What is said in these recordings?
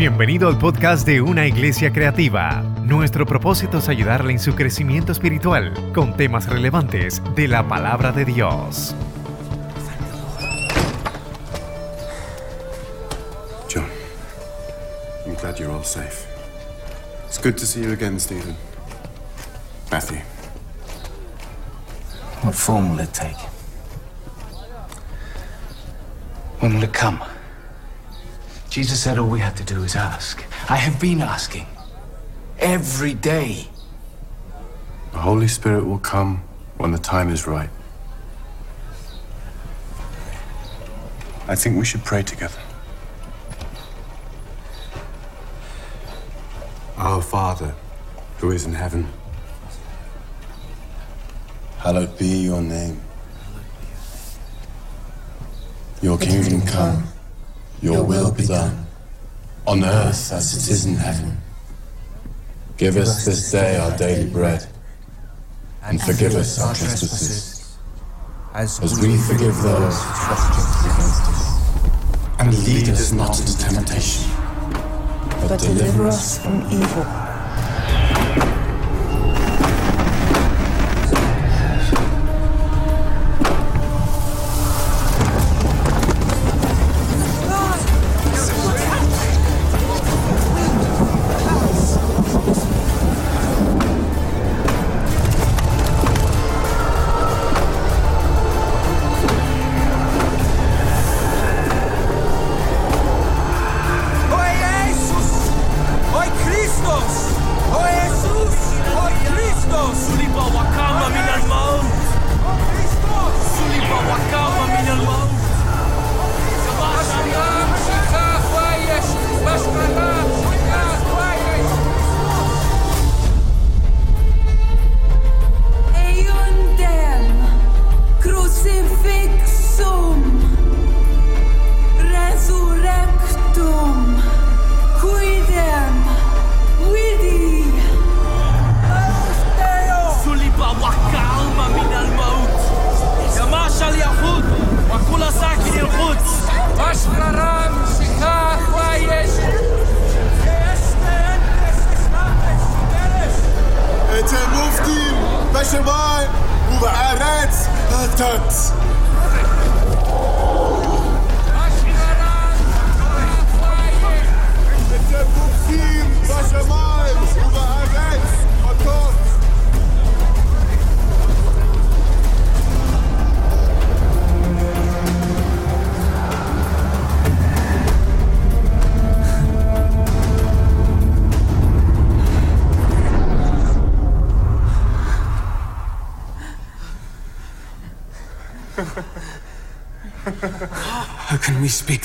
Bienvenido al podcast de Una Iglesia Creativa. Nuestro propósito es ayudarle en su crecimiento espiritual con temas relevantes de la palabra de Dios. John, I'm glad you're all safe. It's good to see you again, Stephen. Matthew. What form will it take? When will it come? Jesus said all we had to do is ask. I have been asking. Every day. The Holy Spirit will come when the time is right. I think we should pray together. Our Father, who is in heaven, hallowed be your name. Your kingdom come, your will be done, on earth as it is in heaven. Give us this day our daily bread, and forgive us our trespasses, as we forgive those who trespass against us. And lead us not into temptation, but deliver us from evil.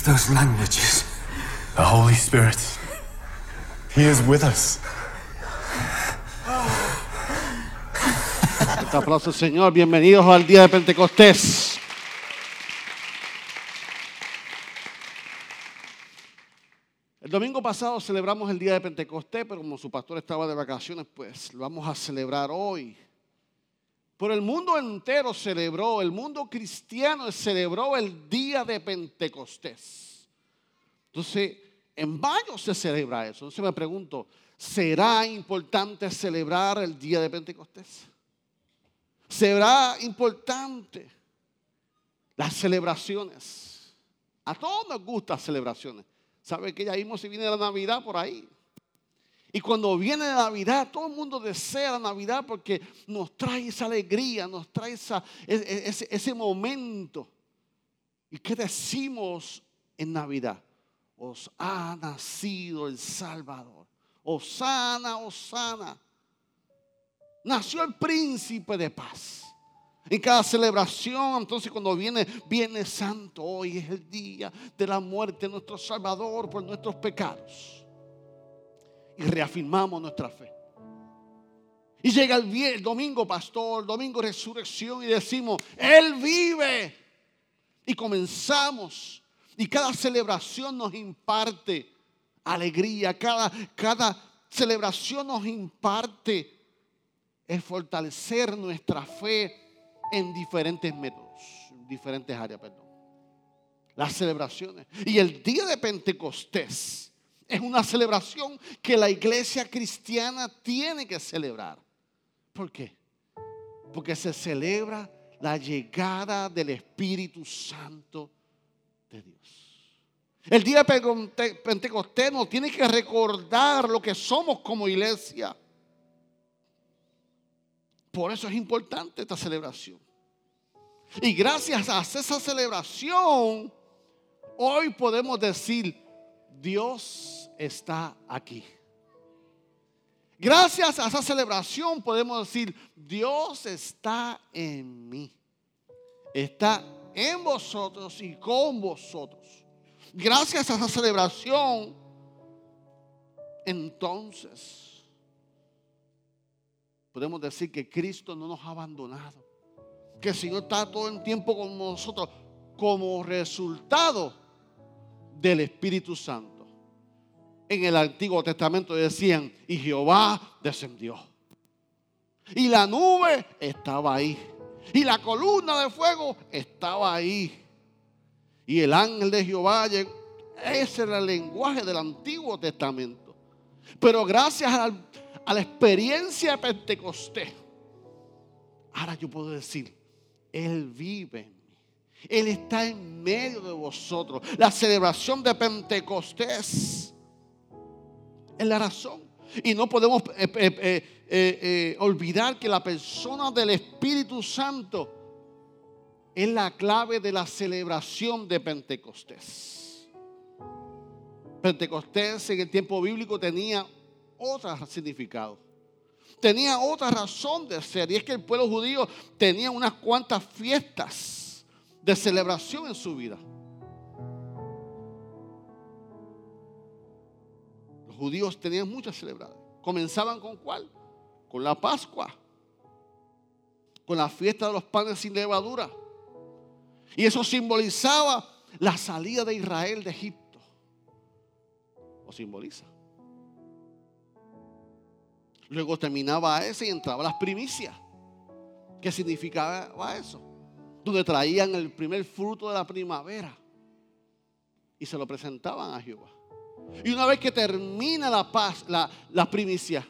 Those languages? The Holy Spirit. He is with us. Aplauso, Señor. Bienvenidos al día de Pentecostés. El domingo pasado celebramos el día de Pentecostés, pero como su pastor estaba de vacaciones, pues lo vamos a celebrar hoy. Pero el mundo entero celebró, el mundo cristiano celebró el día de Pentecostés. Entonces, en mayo se celebra eso. Entonces me pregunto, ¿será importante celebrar el día de Pentecostés? será importante las celebraciones. A todos nos gustan celebraciones. ¿Sabe que ya vimos si viene la Navidad por ahí? Y cuando viene Navidad, todo el mundo desea Navidad porque nos trae esa alegría, nos trae e- e- ese, ese momento. ¿Y qué decimos en Navidad? Os ha nacido el Salvador. Osana, Osana nació el príncipe de paz. En cada celebración, entonces cuando viene Viene Santo, hoy es el día de la muerte de nuestro Salvador por nuestros pecados. Y reafirmamos nuestra fe. Y llega el, domingo, pastor, domingo resurrección y decimos, Él vive. Y comenzamos. Y cada celebración nos imparte alegría. Cada, cada celebración nos imparte es fortalecer nuestra fe en diferentes métodos, en diferentes áreas, perdón. Las celebraciones. Y el día de Pentecostés Es una celebración que la iglesia cristiana tiene que celebrar. ¿Por qué? Porque se celebra la llegada del Espíritu Santo de Dios. El día de Pentecostés nos tiene que recordar lo que somos como iglesia. Por eso es importante esta celebración. Y gracias a esa celebración, hoy podemos decir, Dios está aquí. Gracias a esa celebración podemos decir, Dios está en mí. Está en vosotros y con vosotros. Gracias a esa celebración, entonces podemos decir que Cristo no nos ha abandonado. Que el Señor está todo el tiempo con nosotros como resultado del Espíritu Santo. En el Antiguo Testamento decían, y Jehová descendió. Y la nube estaba ahí. Y la columna de fuego estaba ahí. Y el ángel de Jehová llegó. Ese era el lenguaje del Antiguo Testamento. Pero gracias a la experiencia de Pentecostés, ahora yo puedo decir, Él vive. Él está en medio de vosotros. La celebración de Pentecostés es la razón. Y no podemos eh, eh, eh, olvidar que la persona del Espíritu Santo es la clave de la celebración de Pentecostés. Pentecostés en el tiempo bíblico tenía otro significado. Tenía otra razón de ser. Y es que el pueblo judío tenía unas cuantas fiestas de celebración en su vida. Los judíos tenían muchas celebradas. Comenzaban con cuál? Con la Pascua. Con la fiesta de los panes sin levadura. Y eso simbolizaba la salida de Israel de Egipto. O simboliza. Luego terminaba ese y entraba las primicias. ¿Qué significaba eso? Donde traían el primer fruto de la primavera y se lo presentaban a Jehová. Y una vez que termina la paz, la, primicia,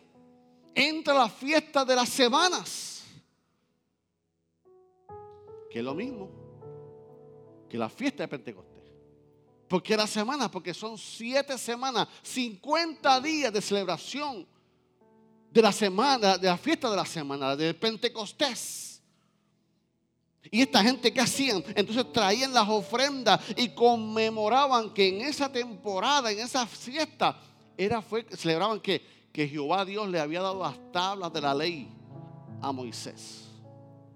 entra la fiesta de las semanas, que es lo mismo que la fiesta de Pentecostés. ¿Por qué la semana? Porque son siete semanas, 50 días de celebración de la semana, de la fiesta de la semana, de Pentecostés. Y esta gente que hacían, entonces traían las ofrendas y conmemoraban que en esa temporada, en esa fiesta, era celebraban que, que Jehová Dios le había dado las tablas de la ley a Moisés,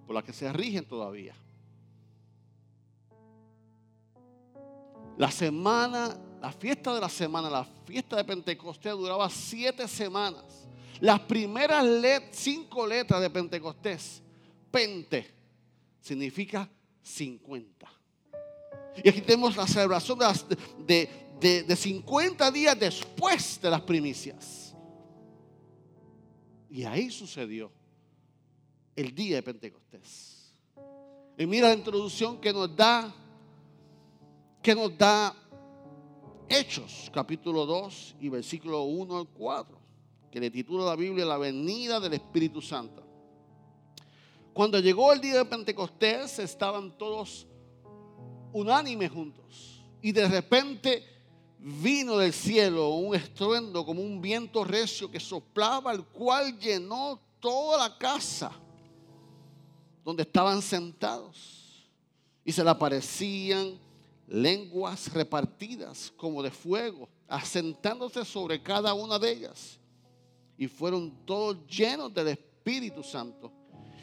por las que se rigen todavía. La semana, la fiesta de la semana, la fiesta de Pentecostés duraba siete semanas. Las primeras cinco letras de Pentecostés, Pente, significa 50. Y aquí tenemos la celebración de, las- de- de- de 50 días después de las primicias. Y ahí sucedió el día de Pentecostés. Y mira la introducción que nos da, que nos da Hechos, capítulo 2 y versículo 1 al 4, que le titula la Biblia La venida del Espíritu Santo. Cuando llegó el día de Pentecostés, estaban todos unánimes juntos. Y de repente vino del cielo un estruendo como un viento recio que soplaba, el cual llenó toda la casa donde estaban sentados. Y se le aparecían lenguas repartidas como de fuego, asentándose sobre cada una de ellas. Y fueron todos llenos del Espíritu Santo.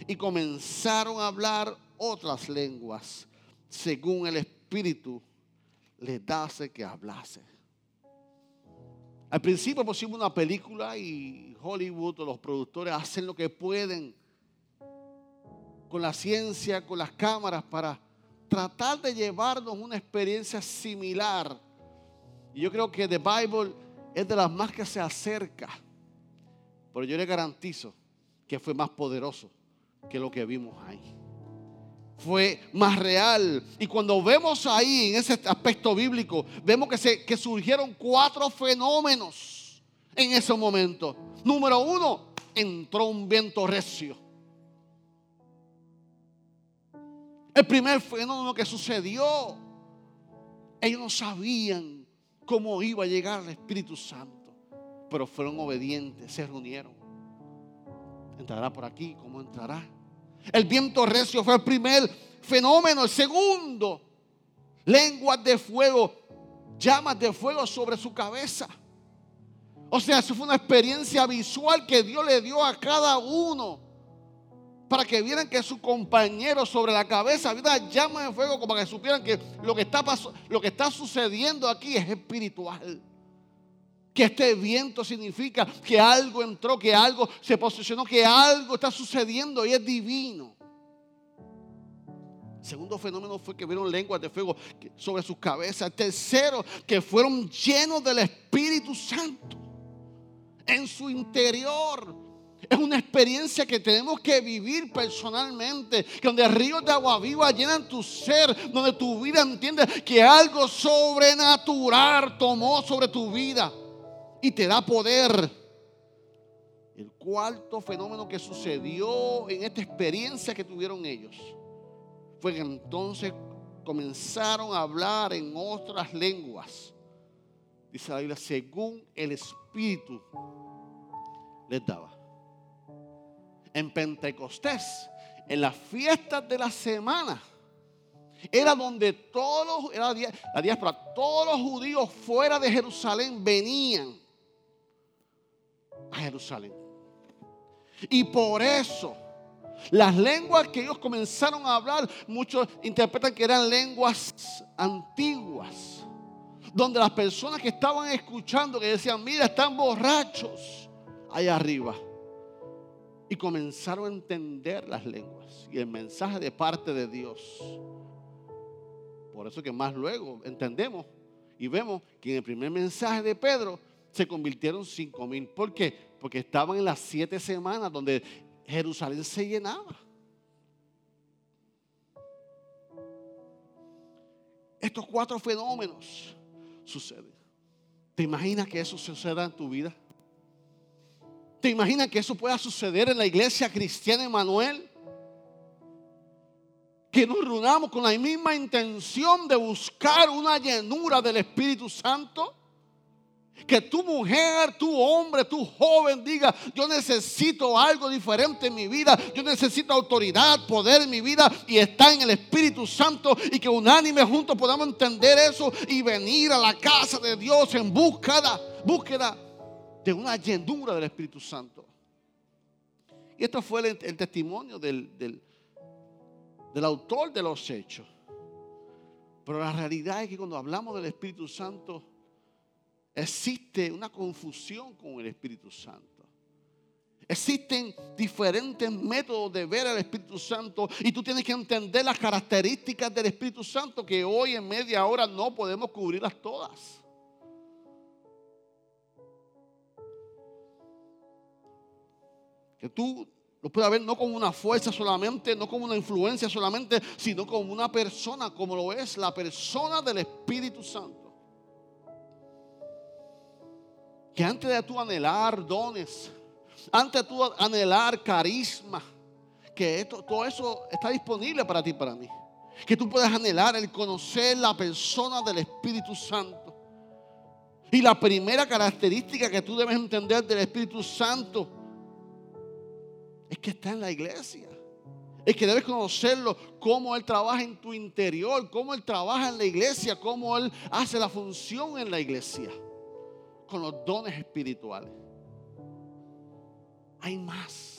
Y comenzaron a hablar otras lenguas, según el Espíritu les dase que hablase. Al principio pusimos una película y Hollywood o los productores hacen lo que pueden con la ciencia, con las cámaras para tratar de llevarnos una experiencia similar. Y yo creo que The Bible es de las más que se acerca. Pero yo le garantizo que fue más poderoso que lo que vimos ahí. fue más real. Y cuando vemos ahí, en ese aspecto bíblico, vemos que, se, que surgieron cuatro fenómenos en ese momento. Número uno, entró un viento recio. El primer fenómeno que sucedió, ellos no sabían cómo iba a llegar el Espíritu Santo, pero fueron obedientes, se reunieron. ¿Entrará por aquí? ¿Cómo entrará? El viento recio fue el primer fenómeno. El segundo, lenguas de fuego, llamas de fuego sobre su cabeza. O sea, eso fue una experiencia visual que Dios le dio a cada uno. Para que vieran que su compañero sobre la cabeza había una llama de fuego, como que supieran que lo que está, lo que está sucediendo aquí es espiritual. Que este viento significa que algo entró, que algo se posicionó, que algo está sucediendo y es divino. Segundo fenómeno fue que vieron lenguas de fuego sobre sus cabezas. Tercero, que fueron llenos del Espíritu Santo en su interior. Es una experiencia que tenemos que vivir personalmente, donde ríos de agua viva llenan tu ser, donde tu vida entiende que algo sobrenatural tomó sobre tu vida y te da poder. El cuarto fenómeno que sucedió en esta experiencia que tuvieron ellos fue que entonces comenzaron a hablar en otras lenguas. Dice la Biblia, según el Espíritu les daba. En Pentecostés, en las fiestas de la semana, era donde todos, era la diáspora, todos los judíos fuera de Jerusalén venían a Jerusalén. Y por eso, las lenguas que ellos comenzaron a hablar, muchos interpretan que eran lenguas antiguas, donde las personas que estaban escuchando, que decían, mira, están borrachos allá arriba. Y comenzaron a entender las lenguas y el mensaje de parte de Dios. Por eso que más luego entendemos y vemos que en el primer mensaje de Pedro se convirtieron cinco mil. ¿Por qué? Porque estaban en las siete semanas donde Jerusalén se llenaba. Estos cuatro fenómenos suceden. ¿Te imaginas que eso suceda en tu vida? ¿Te imaginas que eso pueda suceder en la iglesia cristiana Emanuel? Que nos reunamos con la misma intención de buscar una llenura del Espíritu Santo. Que tu mujer, tu hombre, tu joven diga, yo necesito algo diferente en mi vida, yo necesito autoridad, poder en mi vida y está en el Espíritu Santo y que unánime juntos podamos entender eso y venir a la casa de Dios en búsqueda, búsqueda de una llenura del Espíritu Santo. Y esto fue el, testimonio del, del autor de los hechos. Pero la realidad es que cuando hablamos del Espíritu Santo, existe una confusión con el Espíritu Santo. Existen diferentes métodos de ver al Espíritu Santo y tú tienes que entender las características del Espíritu Santo que hoy en media hora no podemos cubrirlas todas. Que tú lo puedas ver no como una fuerza solamente, no como una influencia solamente, sino como una persona, como lo es la persona del Espíritu Santo. Que antes de tú anhelar dones, antes de tú anhelar carisma, que esto, todo eso está disponible para ti para mí. Que tú puedas anhelar el conocer la persona del Espíritu Santo. Y la primera característica que tú debes entender del Espíritu Santo es que está en la iglesia. Es que debes conocerlo, cómo Él trabaja en tu interior, cómo Él trabaja en la iglesia, cómo Él hace la función en la iglesia, con los dones espirituales. Hay más.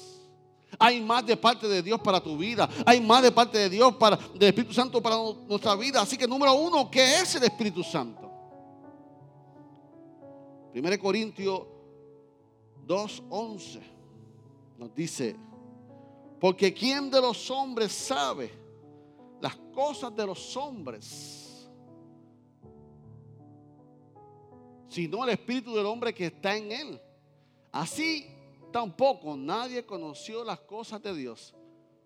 Hay más de parte de Dios para tu vida. Hay más de parte de Dios para del Espíritu Santo para nuestra vida. Así que número uno, ¿qué es el Espíritu Santo? 1 Corintios 2.11 nos dice, porque ¿quién de los hombres sabe las cosas de los hombres? Sino el espíritu del hombre que está en él. Así tampoco nadie conoció las cosas de Dios,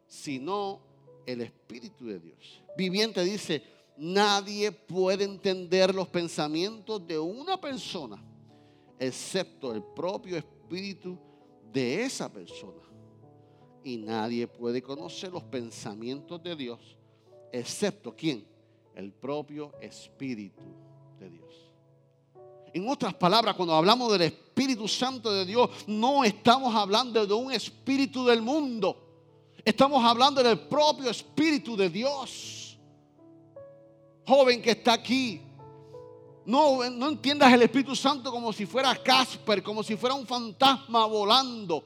sino el Espíritu de Dios. Viviente dice, nadie puede entender los pensamientos de una persona excepto el propio Espíritu de esa persona. Y nadie puede conocer los pensamientos de Dios excepto quién? El propio Espíritu de Dios. En otras palabras, cuando hablamos del Espíritu Santo de Dios, no estamos hablando de un espíritu del mundo. Estamos hablando del propio Espíritu de Dios. Joven que está aquí, no, no entiendas el Espíritu Santo como si fuera Casper, como si fuera un fantasma volando.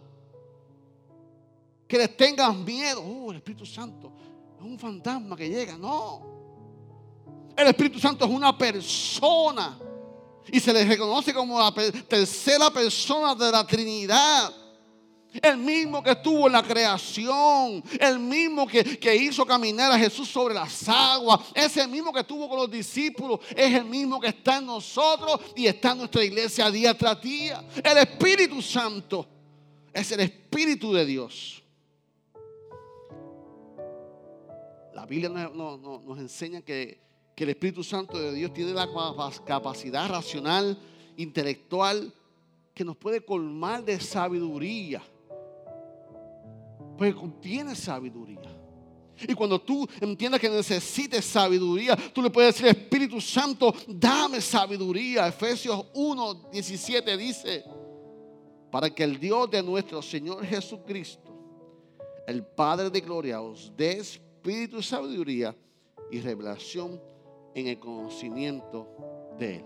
Que les tengas miedo. Oh, el Espíritu Santo es un fantasma que llega. No. El Espíritu Santo es una persona. Y se le reconoce como la tercera persona de la Trinidad. El mismo que estuvo en la creación. El mismo que, que hizo caminar a Jesús sobre las aguas. Ese mismo que estuvo con los discípulos. Es el mismo que está en nosotros y está en nuestra iglesia día tras día. El Espíritu Santo es el Espíritu de Dios. La Biblia nos enseña que, que el Espíritu Santo de Dios tiene la capa- capacidad racional, intelectual, que nos puede colmar de sabiduría. Porque contiene sabiduría. Y cuando tú entiendas que necesites sabiduría, tú le puedes decir, Espíritu Santo, dame sabiduría. Efesios 1, 17 dice, para que el Dios de nuestro Señor Jesucristo, el Padre de gloria, os dé espíritu sabiduría y revelación en el conocimiento de Él.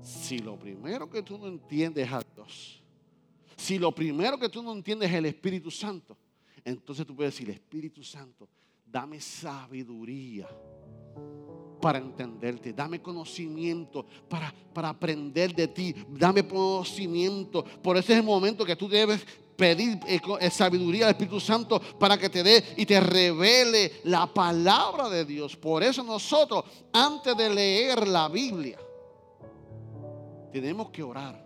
Si lo primero que tú no entiendes es a Dios, si lo primero que tú no entiendes es el Espíritu Santo, entonces tú puedes decir, Espíritu Santo, dame sabiduría para entenderte, dame conocimiento para, para aprender de ti, dame conocimiento. Por ese es el momento que tú debes pedir eh, eh, sabiduría al Espíritu Santo para que te dé y te revele la palabra de Dios. Por eso nosotros, antes de leer la Biblia, tenemos que orar.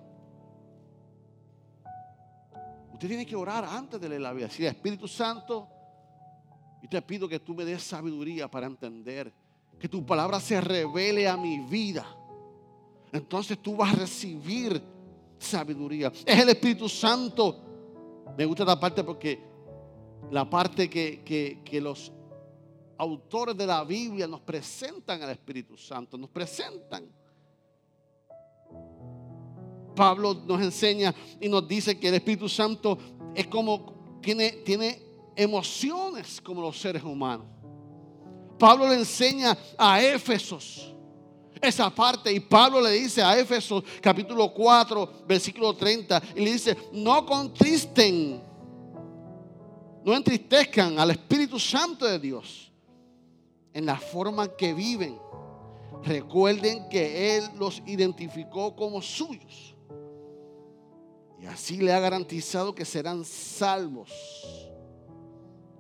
Usted tiene que orar antes de leer la Biblia. Decir, Espíritu Santo, y te pido que tú me des sabiduría para entender. Que tu palabra se revele a mi vida. Entonces tú vas a recibir sabiduría. Es el Espíritu Santo. Me gusta esta parte porque la parte que, que- que los autores de la Biblia nos presentan al Espíritu Santo. Nos presentan. Pablo nos enseña y nos dice que el Espíritu Santo es como, tiene, tiene emociones como los seres humanos. Pablo le enseña a Éfesos esa parte y Pablo le dice a Éfesos capítulo 4 versículo 30 y le dice, no contristen, no entristezcan al Espíritu Santo de Dios en la forma que viven. Recuerden que Él los identificó como suyos. Y así le ha garantizado que serán salvos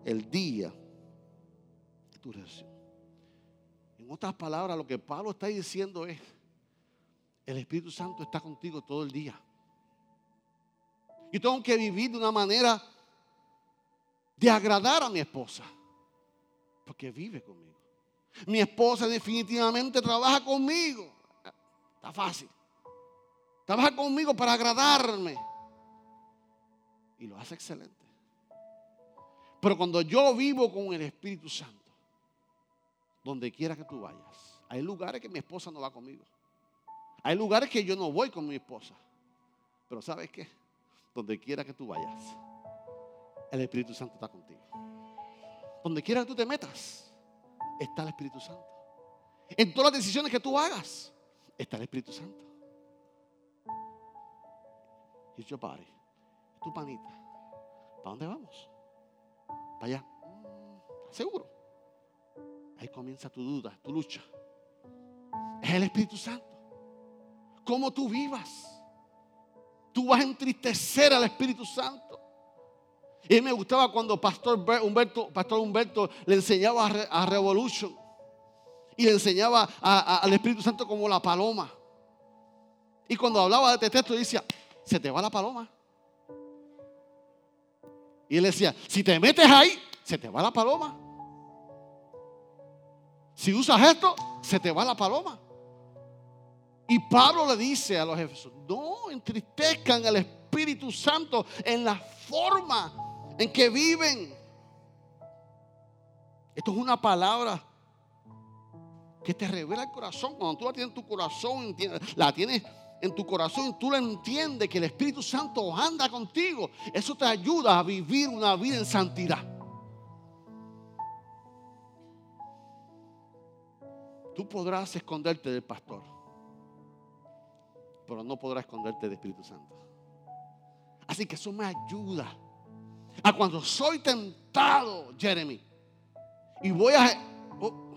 el día de tu redención. Otras palabras, lo que Pablo está diciendo es, el Espíritu Santo está contigo todo el día. Yo tengo que vivir de una manera de agradar a mi esposa, porque vive conmigo. Mi esposa definitivamente trabaja conmigo. Está fácil. Trabaja conmigo para agradarme. Y lo hace excelente. Pero cuando yo vivo con el Espíritu Santo, donde quiera que tú vayas, hay lugares que mi esposa no va conmigo. Hay lugares que yo no voy con mi esposa. Pero ¿sabes qué? Donde quiera que tú vayas, el Espíritu Santo está contigo. Donde quiera que tú te metas, está el Espíritu Santo. En todas las decisiones que tú hagas, está el Espíritu Santo. Y yo pare. Tu panita. ¿Para dónde vamos? Para allá. Mm, ¿Seguro? Ahí comienza tu duda, tu lucha. Es el Espíritu Santo. ¿Cómo tú vivas? Tú vas a entristecer al Espíritu Santo. Y me gustaba cuando Pastor Ber- Humberto, Pastor Humberto le enseñaba a, Re- a Revolution. Y le enseñaba al Espíritu Santo como la paloma. Y cuando hablaba de este texto decía, se te va la paloma. Y él decía, si te metes ahí, se te va la paloma. Si usas esto, se te va la paloma. Y Pablo le dice a los Efesios, no entristezcan al Espíritu Santo en la forma en que viven. Esto es una palabra que te revela el corazón. Cuando tú la tienes en tu corazón, la tienes en tu corazón y tú la entiendes que el Espíritu Santo anda contigo, eso te ayuda a vivir una vida en santidad. Tú podrás esconderte del pastor, pero no podrás esconderte del Espíritu Santo. Así que eso me ayuda a cuando soy tentado, Jeremy, y voy a... oh.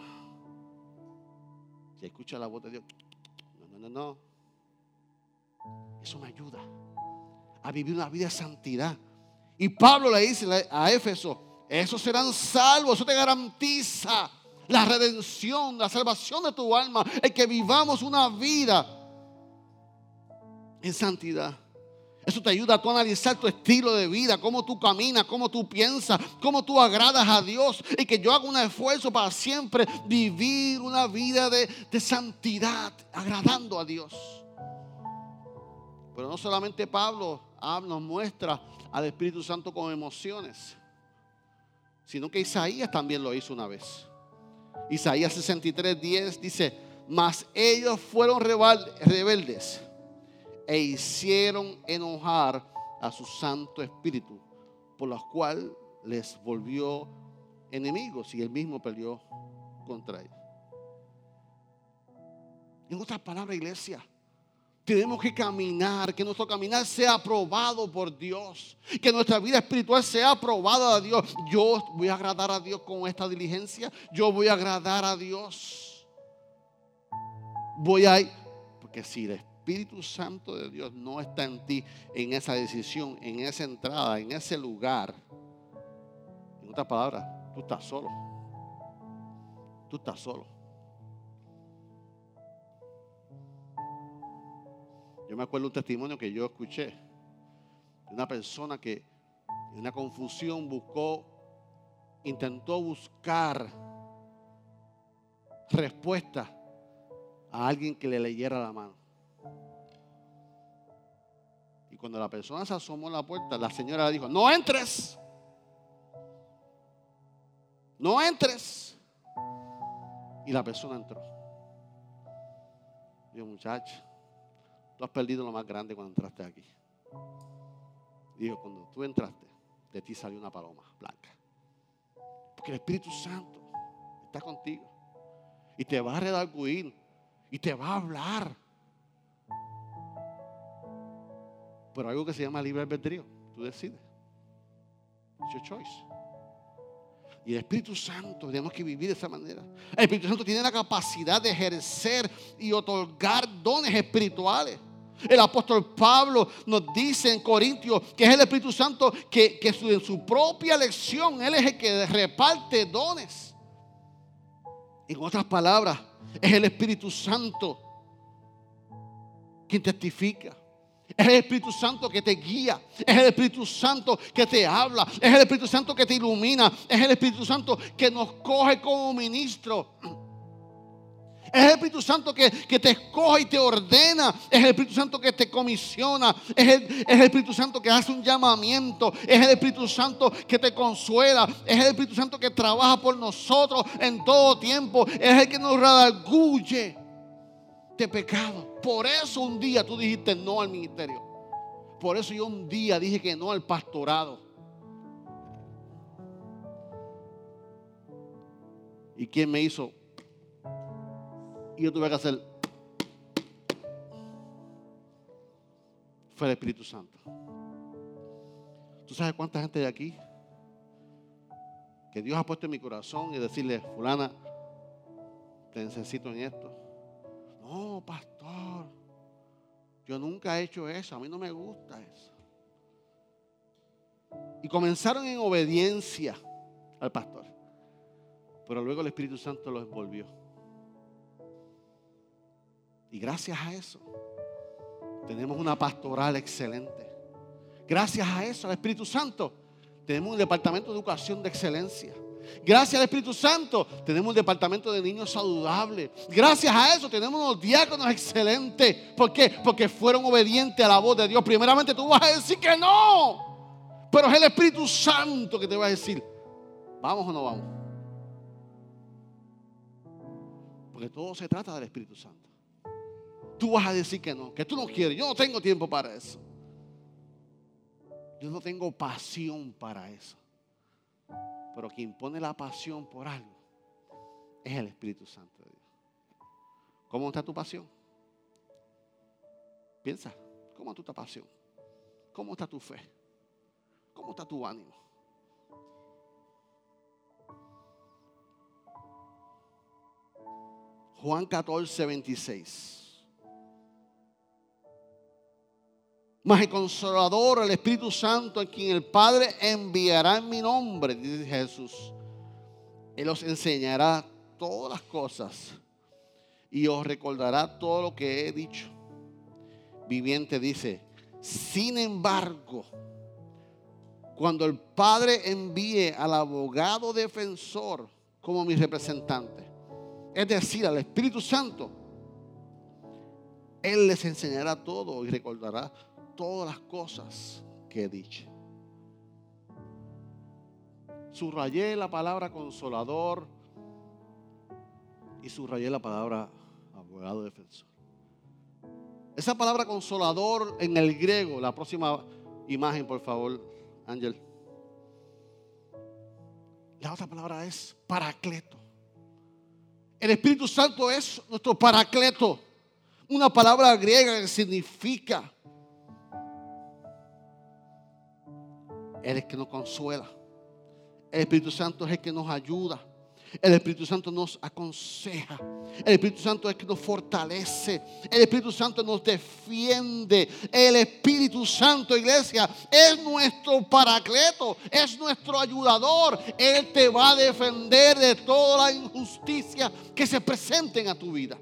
Si escucha la voz de Dios, no, no, no, no. Eso me ayuda a vivir una vida de santidad. Y Pablo le dice a Éfeso, esos serán salvos, eso te garantiza la redención, la salvación de tu alma, el que vivamos una vida en santidad. Eso te ayuda a analizar tu estilo de vida, cómo tú caminas, cómo tú piensas, cómo tú agradas a Dios. Y que yo haga un esfuerzo para siempre vivir una vida de, de santidad, agradando a Dios. Pero no solamente Pablo ah, nos muestra al Espíritu Santo con emociones, sino que Isaías también lo hizo una vez. Isaías 63, 10 dice, mas ellos fueron rebel- rebeldes e hicieron enojar a su Santo Espíritu, por lo cual les volvió enemigos y él mismo peleó contra ellos. En otras palabras, iglesia, tenemos que caminar, que nuestro caminar sea aprobado por Dios, que nuestra vida espiritual sea aprobada a Dios. Yo voy a agradar a Dios con esta diligencia, yo voy a agradar a Dios. Voy a ir, porque si el Espíritu Santo de Dios no está en ti, en esa decisión, en esa entrada, en ese lugar, en otras palabras, tú estás solo. Tú estás solo. Yo me acuerdo un testimonio que yo escuché de una persona que en una confusión buscó, intentó buscar respuesta a alguien que le leyera la mano. Y cuando la persona se asomó a la puerta, la señora le dijo, no entres. No entres. Y la persona entró. Dijo, muchacho, tú has perdido lo más grande cuando entraste aquí. Dijo, cuando tú entraste, de ti salió una paloma blanca. Porque el Espíritu Santo está contigo. Y te va a redarguir. Y te va a hablar. Pero algo que se llama libre albedrío. Tú decides. It's your choice. Y el Espíritu Santo tenemos que vivir de esa manera. El Espíritu Santo tiene la capacidad de ejercer y otorgar dones espirituales. El apóstol Pablo nos dice en Corintios que es el Espíritu Santo que, que en su propia lección Él es el que reparte dones. En otras palabras, es el Espíritu Santo quien testifica. Es el Espíritu Santo que te guía. Es el Espíritu Santo que te habla. Es el Espíritu Santo que te ilumina. Es el Espíritu Santo que nos coge como ministro. Es el Espíritu Santo que, que te escoge y te ordena. Es el Espíritu Santo que te comisiona. Es el, es el Espíritu Santo que hace un llamamiento. Es el Espíritu Santo que te consuela. Es el Espíritu Santo que trabaja por nosotros en todo tiempo. Es el que nos redarguye de pecado. Por eso un día tú dijiste no al ministerio. Por eso yo un día dije que no al pastorado. ¿Y quién me hizo? Y yo tuve que hacer. Fue el Espíritu Santo. ¿Tú sabes cuánta gente hay aquí? Que Dios ha puesto en mi corazón y decirle, fulana, te necesito en esto. No, pastor. Yo nunca he hecho eso. A mí no me gusta eso. Y comenzaron en obediencia al pastor. Pero luego el Espíritu Santo los envolvió. Y gracias a eso tenemos una pastoral excelente. Gracias a eso, al Espíritu Santo, tenemos un departamento de educación de excelencia. Gracias al Espíritu Santo tenemos un departamento de niños saludables. Gracias a eso tenemos unos diáconos excelentes. ¿Por qué? Porque fueron obedientes a la voz de Dios. Primeramente tú vas a decir que no. Pero es el Espíritu Santo que te va a decir, ¿vamos o no vamos? Porque todo se trata del Espíritu Santo. Tú vas a decir que no, que tú no quieres. Yo no tengo tiempo para eso. Yo no tengo pasión para eso. Pero quien pone la pasión por algo es el Espíritu Santo de Dios. ¿Cómo está tu pasión? Piensa, ¿cómo está tu pasión? ¿Cómo está tu fe? ¿Cómo está tu ánimo? Juan 14, 26. Mas el consolador, el Espíritu Santo, a quien el Padre enviará en mi nombre, dice Jesús. Él os enseñará todas las cosas y os recordará todo lo que he dicho. Viviente dice, sin embargo, cuando el Padre envíe al abogado defensor como mi representante, es decir, al Espíritu Santo, Él les enseñará todo y recordará todas las cosas que he dicho. Subrayé la palabra consolador y subrayé la palabra abogado defensor. Esa palabra consolador en el griego, la próxima imagen, por favor, Ángel. La otra palabra es paracleto. El Espíritu Santo es nuestro paracleto. Una palabra griega que significa Él es que nos consuela. El Espíritu Santo es el que nos ayuda. El Espíritu Santo nos aconseja. El Espíritu Santo es el que nos fortalece. El Espíritu Santo nos defiende. El Espíritu Santo, iglesia, es nuestro paracleto. Es nuestro ayudador. Él te va a defender de toda la injusticia que se presenten a tu vida.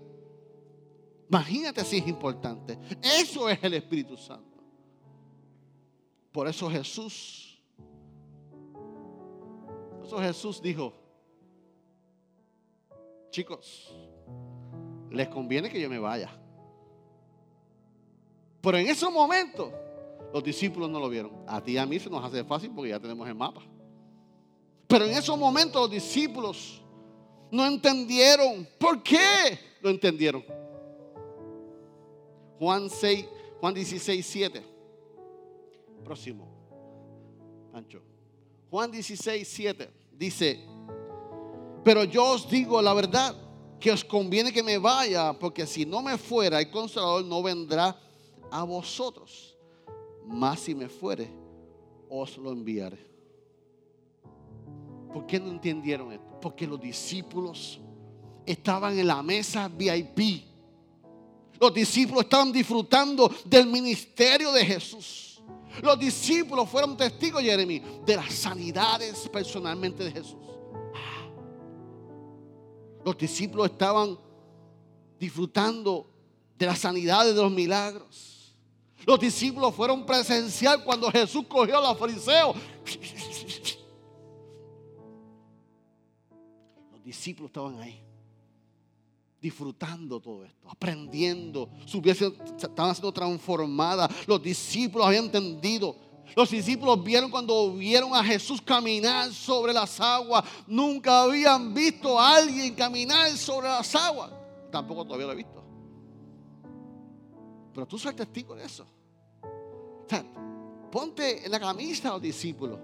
Imagínate si es importante. Eso es el Espíritu Santo. Por eso Jesús eso Jesús dijo, chicos, les conviene que yo me vaya. Pero en ese momento los discípulos no lo vieron. A ti y a mí se nos hace fácil porque ya tenemos el mapa. Pero en esos momentos los discípulos no entendieron. ¿Por qué? No entendieron. Juan 6, Juan 16, 7. Próximo. Pancho. Juan 16, 7 dice, pero yo os digo la verdad, que os conviene que me vaya, porque si no me fuera, el consolador no vendrá a vosotros. Mas si me fuere, os lo enviaré. ¿Por qué no entendieron esto? Porque los discípulos estaban en la mesa VIP. Los discípulos estaban disfrutando del ministerio de Jesús. Los discípulos fueron testigos, Jeremy, de las sanidades personalmente de Jesús. Los discípulos estaban disfrutando de las sanidades de los milagros. Los discípulos fueron presencial cuando Jesús cogió a los fariseos. Los discípulos estaban ahí disfrutando todo esto, aprendiendo, su vida siendo transformada. Los discípulos habían entendido. Los discípulos vieron cuando vieron a Jesús caminar sobre las aguas. Nunca habían visto a alguien caminar sobre las aguas. Tampoco todavía lo he visto. Pero tú soy testigo de eso. ponte en la camisa de los discípulos.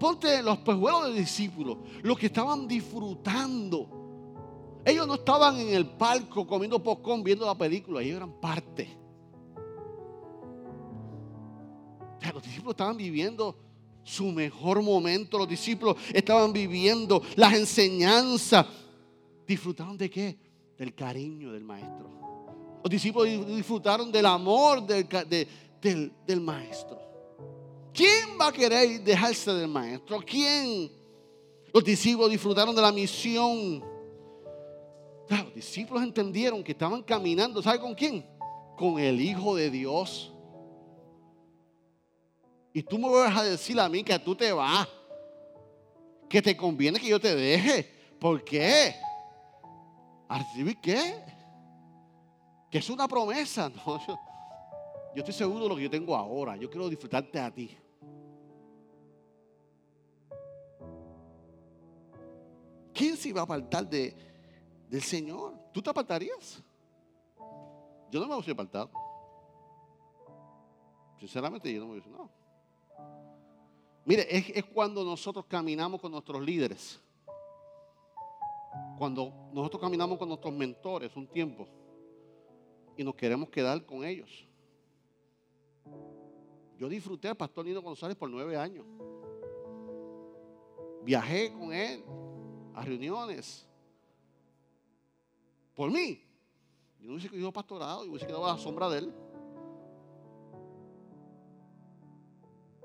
Ponte en los pejuelos de los discípulos. Los que estaban disfrutando ellos no estaban en el palco comiendo popcorn viendo la película, ellos eran parte. los discípulos estaban viviendo su mejor momento, los discípulos estaban viviendo las enseñanzas. ¿Disfrutaron de qué? Del cariño del maestro. Los discípulos disfrutaron del amor del, del maestro. ¿Quién va a querer dejarse del maestro? ¿Quién? Los discípulos disfrutaron de la misión los discípulos entendieron que estaban caminando, ¿sabe con quién? Con el Hijo de Dios. Y tú me vas a decir a mí que tú te vas. Que te conviene que yo te deje. ¿Por qué? ¿A recibir qué? Que es una promesa. Yo, yo estoy seguro de lo que yo tengo ahora. Yo quiero disfrutarte a ti. ¿Quién se iba a apartar de, del Señor? ¿Tú te apartarías? Yo no me hubiese apartado. Sinceramente, yo no me hubiese. No. Mire, es, es cuando nosotros caminamos con nuestros líderes. Cuando nosotros caminamos con nuestros mentores un tiempo y nos queremos quedar con ellos. Yo disfruté al pastor Nino González por nueve años. Viajé con él a reuniones. Por mí. Yo no hubiese quedado pastorado, yo hubiese quedado a la sombra de él.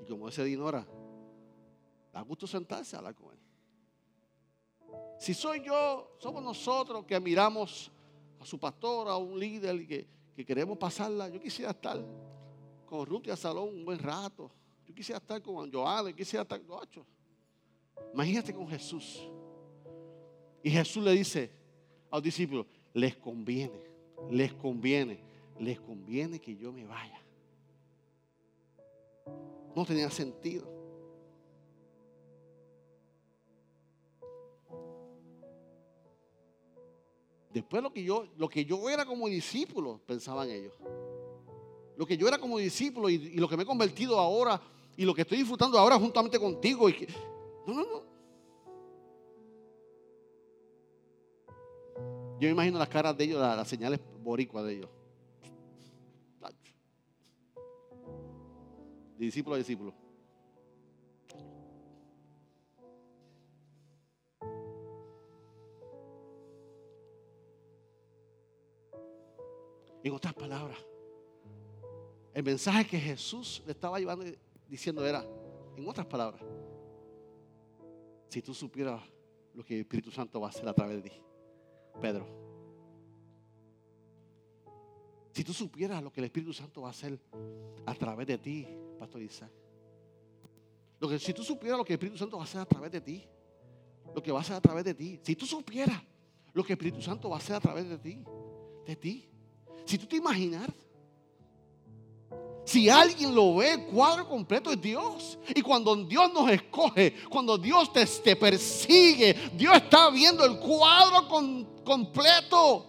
Y como ese Dinora, da gusto sentarse a hablar con él. Si soy yo, somos nosotros que miramos a su pastor, a un líder y que, que queremos pasarla. Yo quisiera estar con Ruth y a Salón un buen rato. Yo quisiera estar con Joana, yo quisiera estar con ocho. Imagínate con Jesús. Y Jesús le dice a los discípulos, les conviene, les conviene, les conviene que yo me vaya. No tenía sentido. Después lo que yo, lo que yo era como discípulo, pensaban ellos. Lo que yo era como discípulo y, lo que me he convertido ahora y lo que estoy disfrutando ahora juntamente contigo. Y que, no, no, no. Yo me imagino las caras de ellos, las, señales boricuas de ellos. Discípulo a discípulo. En otras palabras, el mensaje que Jesús le estaba llevando diciendo era, en otras palabras, si tú supieras lo que el Espíritu Santo va a hacer a través de ti, Pedro. Si tú supieras lo que el Espíritu Santo va a hacer a través de ti, Pastor Isaac. Lo que, si tú supieras lo que el Espíritu Santo va a hacer a través de ti, lo que va a hacer a través de ti. Si tú supieras lo que el Espíritu Santo va a hacer a través de ti, de ti. Si tú te imaginas, si alguien lo ve, el cuadro completo es Dios. Y cuando Dios nos escoge, cuando Dios te, te persigue, Dios está viendo el cuadro con- completo.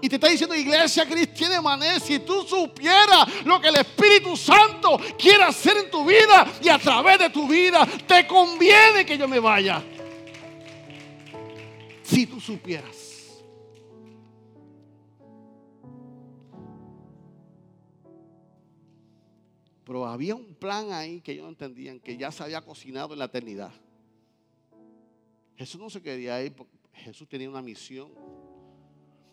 Y te está diciendo, iglesia cristiana si tú supieras lo que el Espíritu Santo quiere hacer en tu vida y a través de tu vida, te conviene que yo me vaya. Si tú supieras. Pero había un plan ahí que ellos no entendían, que ya se había cocinado en la eternidad. Jesús no se quería ir, Jesús tenía una misión.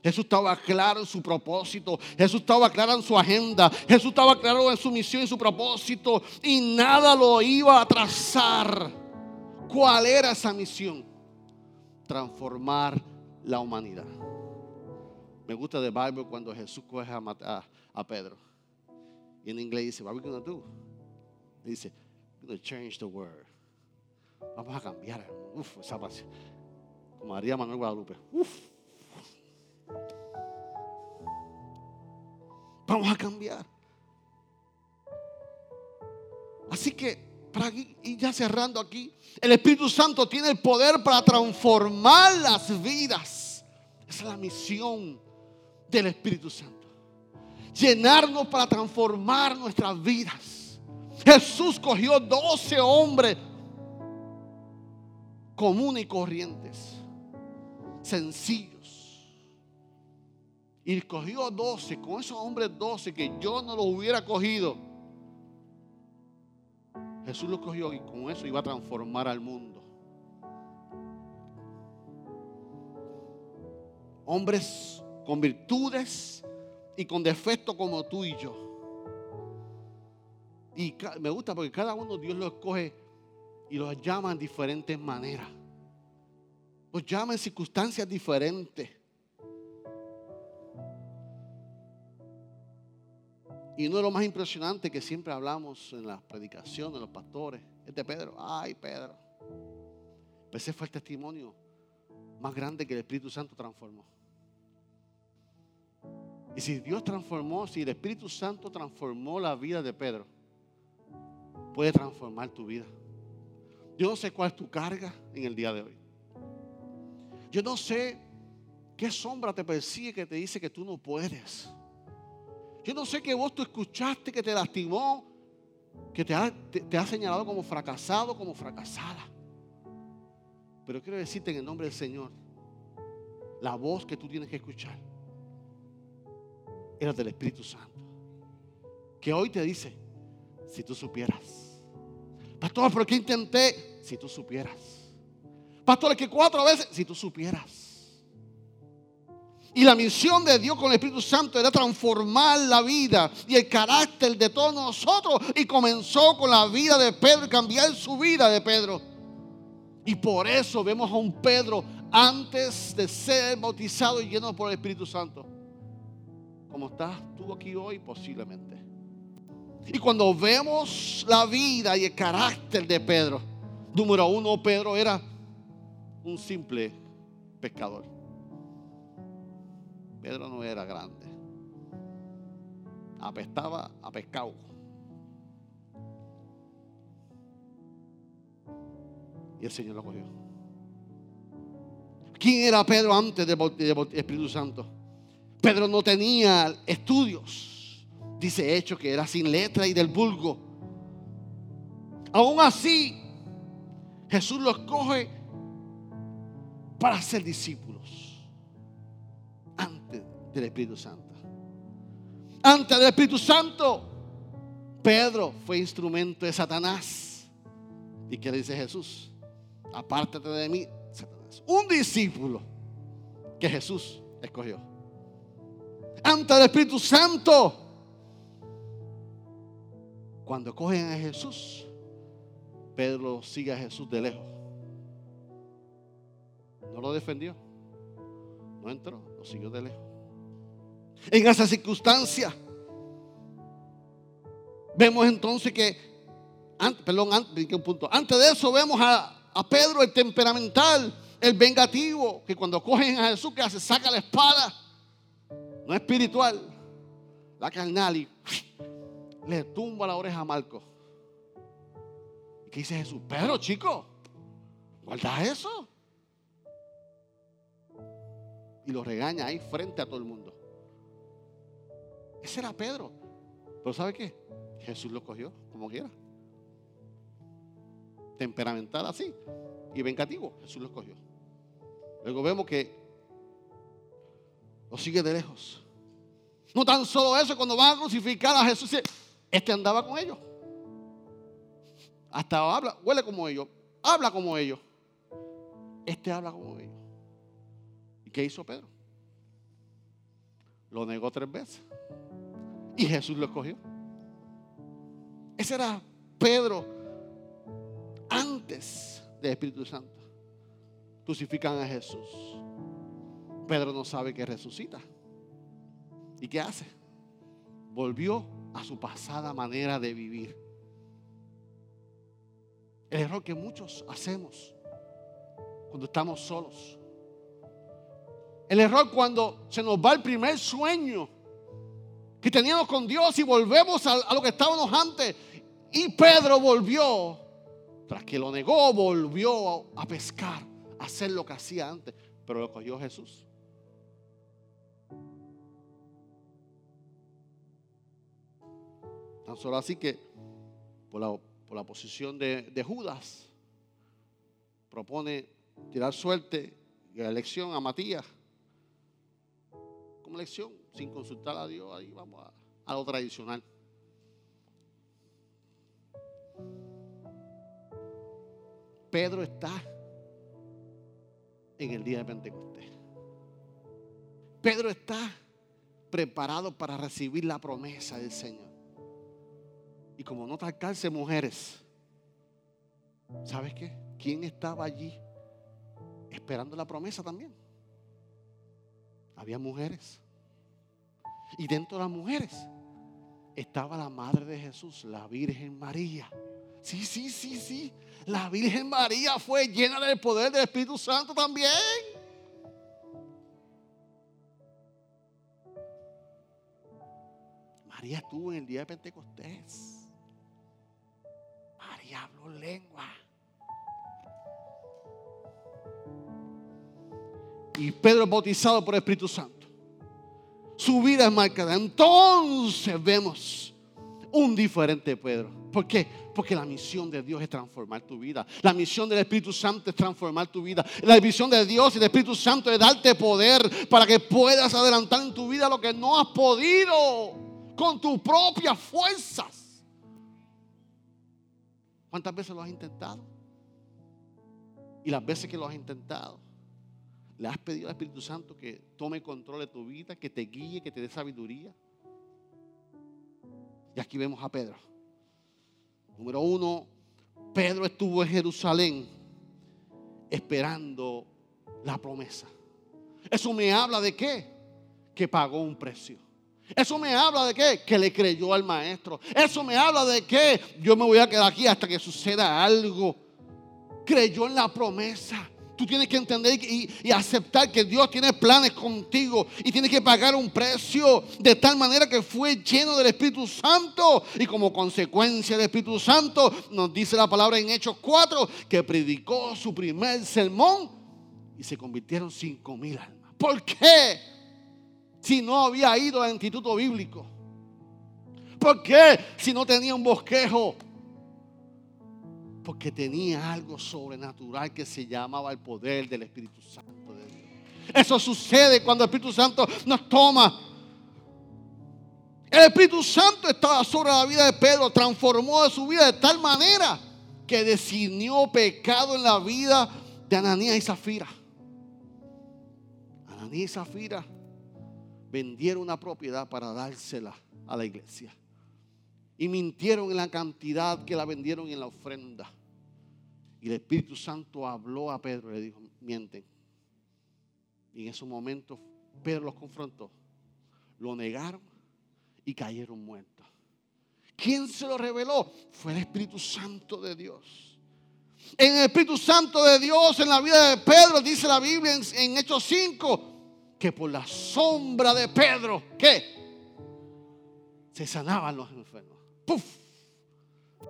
Jesús estaba claro en su propósito. Jesús estaba claro en su agenda. Jesús estaba claro en su misión y su propósito. Y nada lo iba a atrasar. ¿Cuál era esa misión? Transformar la humanidad. Me gusta de Bible cuando Jesús coge a- a Pedro. Y en inglés dice, what are we going to do? Dice, we're going to change the world. Vamos a cambiar. Uf, esa pasión. Como María Manuel Guadalupe. Uf. Vamos a cambiar. Así que, para aquí- y ya cerrando aquí, el Espíritu Santo tiene el poder para transformar las vidas. Esa es la misión del Espíritu Santo. Llenarnos para transformar nuestras vidas. Jesús cogió 12 hombres comunes y corrientes, sencillos. Y cogió 12, con esos hombres 12 que yo no los hubiera cogido. Jesús los cogió y con eso iba a transformar al mundo. Hombres con virtudes y con defectos como tú y yo. Y me gusta porque cada uno Dios lo escoge y los llama en diferentes maneras. Los llama en circunstancias diferentes. Y uno de los más impresionantes que siempre hablamos en las predicaciones de los pastores es de Pedro. Ay, Pedro. Ese fue el testimonio más grande que el Espíritu Santo transformó. Y si Dios transformó, si el Espíritu Santo transformó la vida de Pedro, puede transformar tu vida. Yo no sé cuál es tu carga en el día de hoy. Yo no sé qué sombra te persigue que te dice que tú no puedes. Yo no sé qué voz tú escuchaste que te lastimó, que te ha, te- ha señalado como fracasado, como fracasada. Pero quiero decirte en el nombre del Señor, la voz que tú tienes que escuchar es la del Espíritu Santo. Que hoy te dice, si tú supieras. Pastor, ¿pero qué intenté? Si tú supieras. Pastor, es que cuatro veces, si tú supieras. Y la misión de Dios con el Espíritu Santo era transformar la vida y el carácter de todos nosotros. Y comenzó con la vida de Pedro cambiar su vida de Pedro. Y por eso vemos a un Pedro antes de ser bautizado y lleno por el Espíritu Santo. Como estás tú aquí hoy, posiblemente. Y cuando vemos la vida y el carácter de Pedro, número uno, Pedro era un simple pescador. Pedro no era grande. Apestaba a pescado. Y el Señor lo cogió. ¿Quién era Pedro antes del Espíritu Santo? Pedro no tenía estudios. Dice hecho que era sin letra y del vulgo. Aún así, Jesús los coge para ser discípulos antes del Espíritu Santo. Antes del Espíritu Santo, Pedro fue instrumento de Satanás. ¿Y qué le dice Jesús? Apártate de mí, Satanás. Un discípulo que Jesús escogió. Antes del Espíritu Santo, cuando cogen a Jesús, Pedro sigue a Jesús de lejos. No lo defendió. No entró, lo siguió de lejos. En esa circunstancia, vemos entonces que, perdón, antes, un punto. Antes de eso vemos a, a Pedro el temperamental, el vengativo, que cuando cogen a Jesús, que hace? Saca la espada, no espiritual, la carnal y le tumba la oreja a Marco. ¿Y qué dice Jesús? Pedro, chico, guarda eso. Y lo regaña ahí frente a todo el mundo. Ese era Pedro. Pero ¿sabe qué? Jesús lo cogió como quiera. Temperamental así. Y vengativo. Jesús lo cogió. Luego vemos que lo sigue de lejos. No tan solo eso, cuando van a crucificar a Jesús, este andaba con ellos. Hasta habla, huele como ellos, habla como ellos. Este habla como ellos. ¿Y qué hizo Pedro? Lo negó tres veces. Y Jesús lo escogió. Ese era Pedro antes del Espíritu Santo. Crucifican a Jesús. Pedro no sabe que resucita. ¿Y qué hace? Volvió a su pasada manera de vivir. El error que muchos hacemos cuando estamos solos. El error cuando se nos va el primer sueño que teníamos con Dios y volvemos a, lo que estábamos antes. Y Pedro volvió, tras que lo negó, volvió a, a pescar, a hacer lo que hacía antes, pero lo cogió Jesús. Tan solo así que por la, posición de, de Judas propone tirar suerte y la elección a Matías como elección sin consultar a Dios. Ahí vamos a, a lo tradicional. Pedro está en el día de Pentecostés. Pedro está preparado para recibir la promesa del Señor. Y como no alcance mujeres, ¿sabes qué? ¿Quién estaba allí esperando la promesa también? Había mujeres. Y dentro de las mujeres estaba la madre de Jesús, la Virgen María. Sí, sí, sí, sí. La Virgen María fue llena del poder del Espíritu Santo también. María estuvo en el día de Pentecostés. Habló lengua. Y Pedro es bautizado por el Espíritu Santo. Su vida es marcada. Entonces vemos un diferente Pedro. ¿Por qué? Porque la misión de Dios es transformar tu vida. La misión del Espíritu Santo es transformar tu vida. La misión de Dios y del Espíritu Santo es darte poder para que puedas adelantar en tu vida lo que no has podido con tus propias fuerzas. ¿Cuántas veces lo has intentado? Y las veces que lo has intentado, le has pedido al Espíritu Santo que tome control de tu vida, que te guíe, que te dé sabiduría. Y aquí vemos a Pedro. Número uno, Pedro estuvo en Jerusalén esperando la promesa. Eso me habla de qué? Que pagó un precio. Eso me habla de qué? Que le creyó al maestro. Eso me habla de que yo me voy a quedar aquí hasta que suceda algo. Creyó en la promesa. Tú tienes que entender y, aceptar que Dios tiene planes contigo y tienes que pagar un precio de tal manera que fue lleno del Espíritu Santo y como consecuencia del Espíritu Santo nos dice la palabra en Hechos 4 que predicó su primer sermón y se convirtieron cinco mil almas. ¿Por qué? Si no había ido al instituto bíblico. ¿Por qué? Si no tenía un bosquejo porque tenía algo sobrenatural que se llamaba el poder del Espíritu Santo de Dios. Eso sucede cuando el Espíritu Santo nos toma. El Espíritu Santo estaba sobre la vida de Pedro, transformó su vida de tal manera que decidió pecado en la vida de Ananías y Zafira. Ananías y Zafira vendieron una propiedad para dársela a la iglesia. Y mintieron en la cantidad que la vendieron en la ofrenda. Y el Espíritu Santo habló a Pedro y le dijo, mienten. Y en ese momento Pedro los confrontó. Lo negaron y cayeron muertos. ¿Quién se lo reveló? Fue el Espíritu Santo de Dios. En el Espíritu Santo de Dios, en la vida de Pedro, dice la Biblia en, en Hechos 5, que por la sombra de Pedro, ¿qué? Se sanaban los enfermos. ¡Puf!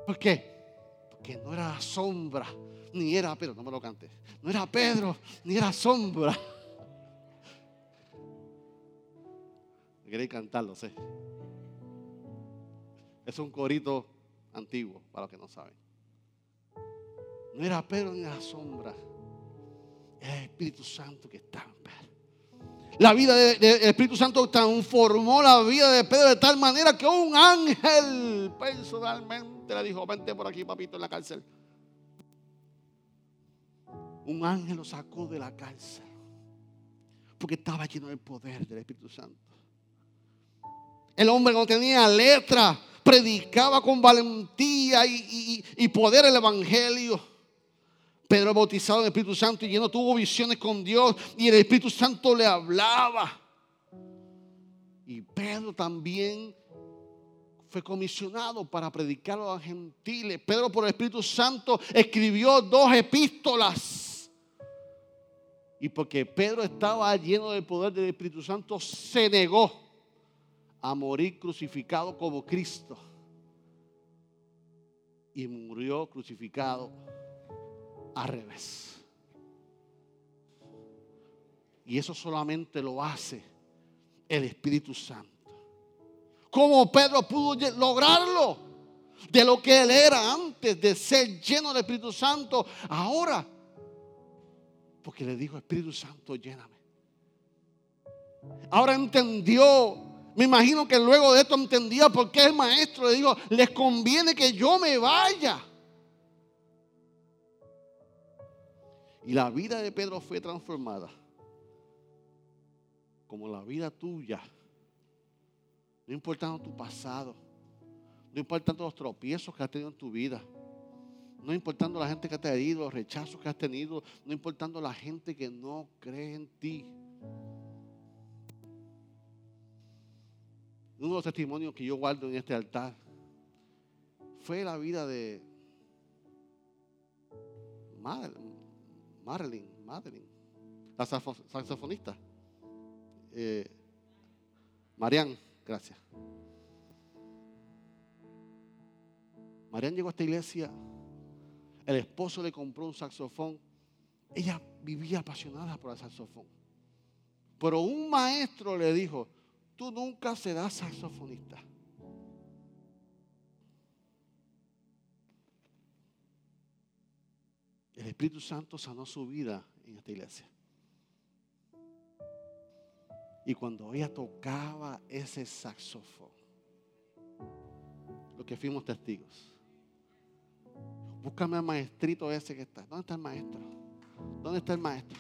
¿Por qué? Porque no era sombra, ni era Pedro, no me lo cantes. No era Pedro, ni era sombra. Queréis cantarlo, sé. Es un corito antiguo, para los que no saben. No era Pedro ni era sombra. Era el Espíritu Santo que estaba en Pedro. La vida del Espíritu Santo transformó la vida de Pedro de tal manera que un ángel personalmente le dijo, vente por aquí, papito, en la cárcel. Un ángel lo sacó de la cárcel. Porque estaba lleno del poder del Espíritu Santo. El hombre no tenía letra, predicaba con valentía y, y, y poder el Evangelio. Pedro bautizado en el Espíritu Santo y lleno tuvo visiones con Dios y el Espíritu Santo le hablaba. Y Pedro también fue comisionado para predicar a los gentiles. Pedro por el Espíritu Santo escribió dos epístolas. Y porque Pedro estaba lleno del poder del Espíritu Santo, se negó a morir crucificado como Cristo. Y murió crucificado al revés. Y eso solamente lo hace el Espíritu Santo. ¿Cómo Pedro pudo lograrlo? De lo que él era antes de ser lleno del Espíritu Santo, ahora. Porque le dijo, Espíritu Santo, lléname. Ahora entendió. Me imagino que luego de esto entendía por qué el maestro le dijo, les conviene que yo me vaya. Y la vida de Pedro fue transformada. Como la vida tuya. No importando tu pasado. No importando los tropiezos que has tenido en tu vida. No importando la gente que te ha herido, los rechazos que has tenido. No importando la gente que no cree en ti. uno de los testimonios que yo guardo en este altar fue la vida de Mar- Marilyn, Madeline, la saxo- saxofonista. Eh, gracias. Marian llegó a esta iglesia, el esposo le compró un saxofón, ella vivía apasionada por el saxofón. Pero un maestro le dijo, tú nunca serás saxofonista. El Espíritu Santo sanó su vida en esta iglesia. Y cuando ella tocaba ese saxofón, lo que fuimos testigos, búscame al maestrito ese que está. ¿Dónde está el maestro? ¿Dónde está el maestro?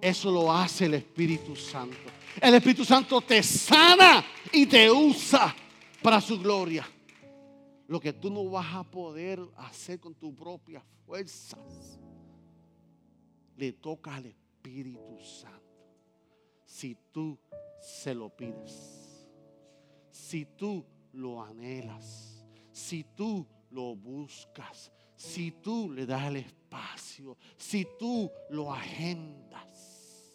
Eso lo hace el Espíritu Santo. El Espíritu Santo te sana y te usa para su gloria. Lo que tú no vas a poder hacer con tus propias fuerzas, le toca al Espíritu Santo. Si tú se lo pides, si tú lo anhelas, si tú lo buscas, si tú le das el espacio, si tú lo agendas.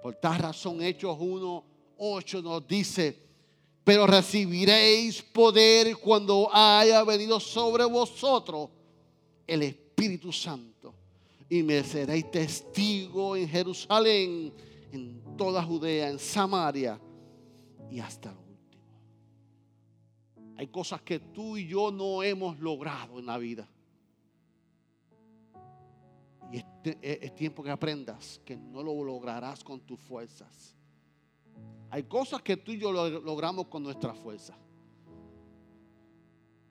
Por tal razón, Hechos 1, 8 nos dice, pero recibiréis poder cuando haya venido sobre vosotros el Espíritu Santo. Y me seréis testigo en Jerusalén, en toda Judea, en Samaria y hasta lo último. Hay cosas que tú y yo no hemos logrado en la vida. Y este- es, es tiempo que aprendas que no lo lograrás con tus fuerzas. Hay cosas que tú y yo lo- logramos con nuestra fuerza.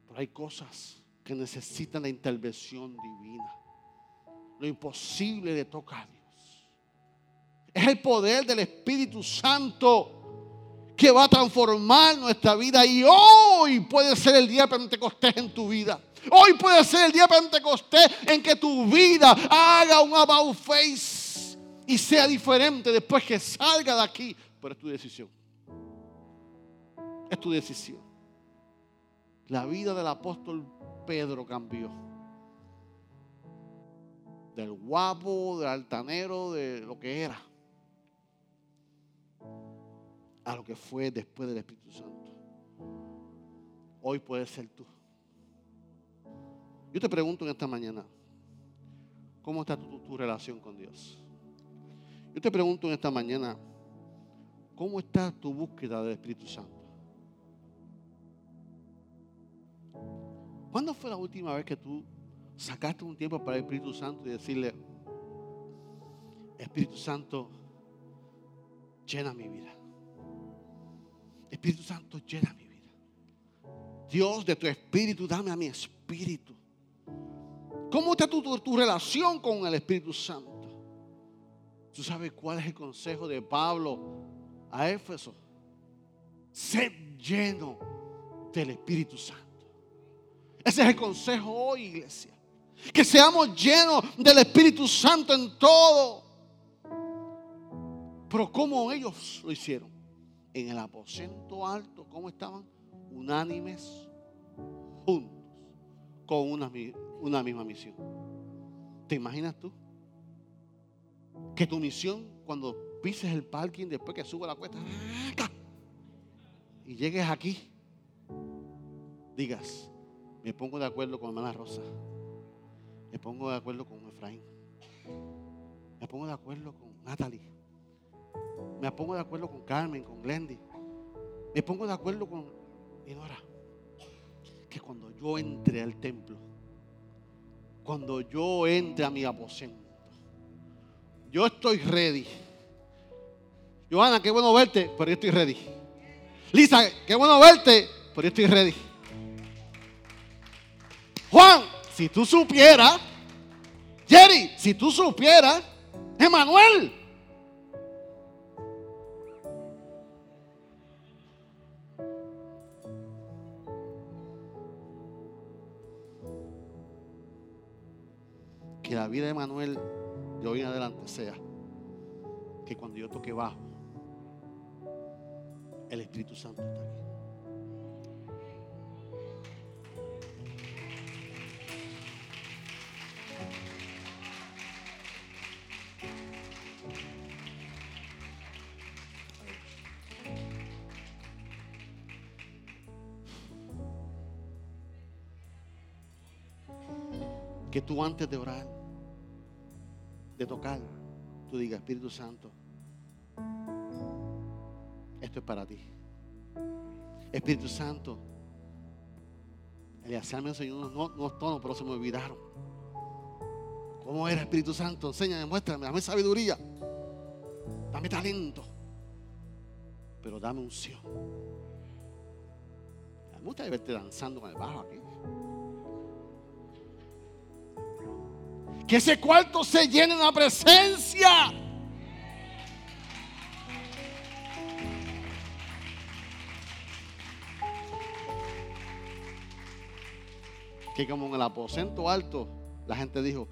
Pero hay cosas que necesitan la intervención divina. Lo imposible le toca a Dios. Es el poder del Espíritu Santo que va a transformar nuestra vida. Y hoy puede ser el día de Pentecostés en tu vida. Hoy puede ser el día de Pentecostés en que tu vida haga un about face y sea diferente después que salga de aquí. Pero es tu decisión. Es tu decisión. La vida del apóstol Pedro cambió. Del guapo, del altanero, de lo que era. A lo que fue después del Espíritu Santo. Hoy puede ser tú. Yo te pregunto en esta mañana, ¿cómo está tu relación con Dios? Yo te pregunto en esta mañana, ¿cómo está tu búsqueda del Espíritu Santo? ¿Cuándo fue la última vez que tú sacaste un tiempo para el Espíritu Santo y decirle, Espíritu Santo, llena mi vida? Espíritu Santo, llena mi vida. Dios, de tu espíritu, dame a mi espíritu. ¿Cómo está tu, tu- relación con el Espíritu Santo? ¿Tú sabes cuál es el consejo de Pablo a Éfeso? Sed lleno del Espíritu Santo. Ese es el consejo hoy, iglesia. Que seamos llenos del Espíritu Santo en todo. Pero ¿cómo ellos lo hicieron? En el aposento alto, ¿cómo estaban? Unánimes, juntos, con una, una misma misión. ¿Te imaginas tú? Que tu misión, cuando pises el parking, después que suba la cuesta, y llegues aquí, digas, me pongo de acuerdo con hermana Rosa, me pongo de acuerdo con Efraín, me pongo de acuerdo con Natalie, me pongo de acuerdo con Carmen, con Glendy, me pongo de acuerdo con Dinora, que cuando yo entre al templo, cuando yo entre a mi aposento, yo estoy ready. Johanna, qué bueno verte, pero yo estoy ready. Lisa, qué bueno verte, pero yo estoy ready. Juan, si tú supieras, Jerry, si tú supieras, Emanuel. Que la vida de Emanuel de hoy en adelante sea que cuando yo toque bajo, El Espíritu Santo está aquí. Que tú antes de orar, de tocar, tú digas, Espíritu Santo, esto es para ti. Espíritu Santo, Eleazar me enseñó unos, no- unos tonos, pero se me olvidaron. ¿Cómo era Espíritu Santo? Enséñame, muéstrame, dame sabiduría, dame talento, pero dame unción. Me gusta verte danzando con el bajo aquí. Que ese cuarto se llene de la presencia. Que como en el aposento alto, la gente dijo,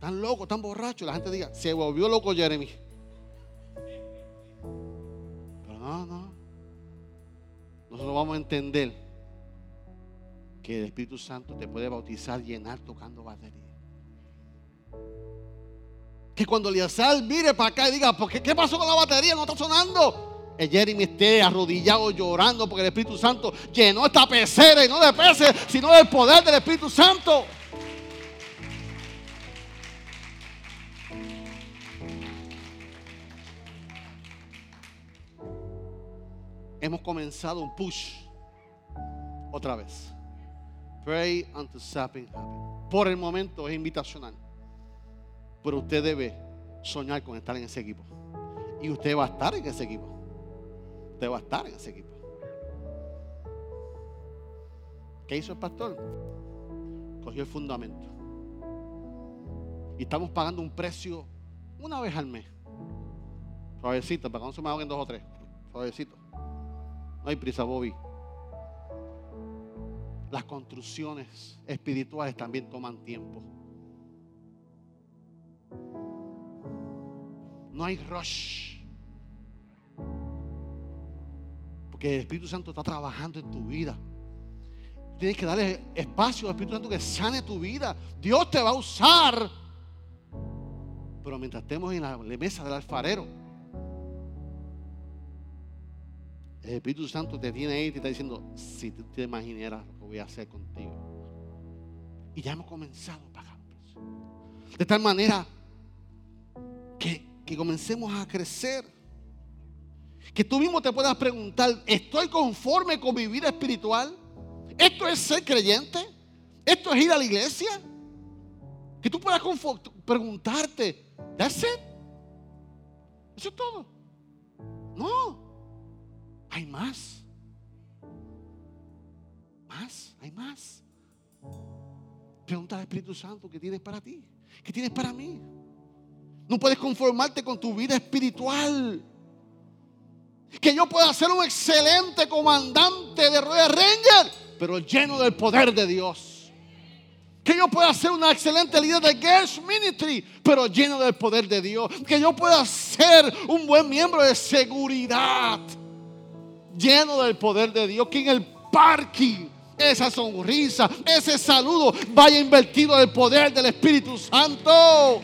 tan loco, tan borracho. La gente diga, se volvió loco Jeremy. Pero no, no. Nosotros vamos a entender que el Espíritu Santo te puede bautizar, llenar tocando batería. Que cuando Eliezer mire para acá y diga, ¿por qué, ¿qué pasó con la batería? No está sonando. Jeremy esté arrodillado llorando porque el Espíritu Santo llenó esta pecera y no de peces, sino del poder del Espíritu Santo. Hemos comenzado un push otra vez. Pray unto something happen. Por el momento es invitacional. Pero usted debe soñar con estar en ese equipo. Y usted va a estar en ese equipo. Usted va a estar en ese equipo. ¿Qué hizo el pastor? Cogió el fundamento. Y estamos pagando un precio una vez al mes. Suavecito, para que no se me dos o tres. Suavecito. No hay prisa, Bobby. Las construcciones espirituales también toman tiempo. No hay rush. Porque el Espíritu Santo está trabajando en tu vida. Tienes que darle espacio al Espíritu Santo que sane tu vida. Dios te va a usar. Pero mientras estemos en la mesa del alfarero, el Espíritu Santo te tiene ahí y te está diciendo, si tú te imagineras lo que voy a hacer contigo. Y ya hemos comenzado a pagar. De tal manera que, que comencemos a crecer. Que tú mismo te puedas preguntar, ¿estoy conforme con mi vida espiritual? ¿Esto es ser creyente? ¿Esto es ir a la iglesia? Que tú puedas preguntarte, ¿that's it? Eso es todo. No, hay más. Más, hay más. Pregunta al Espíritu Santo qué tienes para ti, qué tienes para mí. No puedes conformarte con tu vida espiritual. Que yo pueda ser un excelente comandante de Royal Ranger, pero lleno del poder de Dios. Que yo pueda ser una excelente líder de Girls Ministry, pero lleno del poder de Dios. Que yo pueda ser un buen miembro de seguridad, lleno del poder de Dios. Que en el parking, esa sonrisa, ese saludo vaya invertido del poder del Espíritu Santo.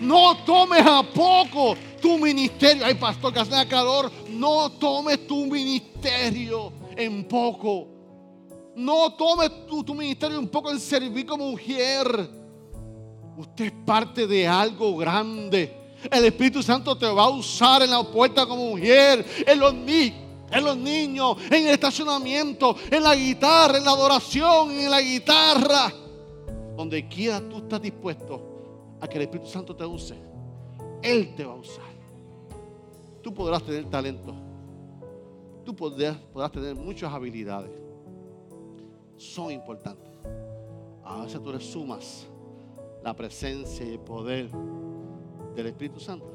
No tomes a poco tu ministerio. Ay, pastor, hace calor. No tomes tu ministerio en poco. No tomes tu, ministerio un poco en servir como mujer. Usted es parte de algo grande. El Espíritu Santo te va a usar en la puerta como mujer, en los, ni- en los niños, en el estacionamiento, en la guitarra, en la adoración, en la guitarra. Donde quiera tú estás dispuesto a que el Espíritu Santo te use, Él te va a usar. Tú podrás tener talento. Tú podrás, tener muchas habilidades. Son importantes. A veces tú le sumas la presencia y el poder del Espíritu Santo.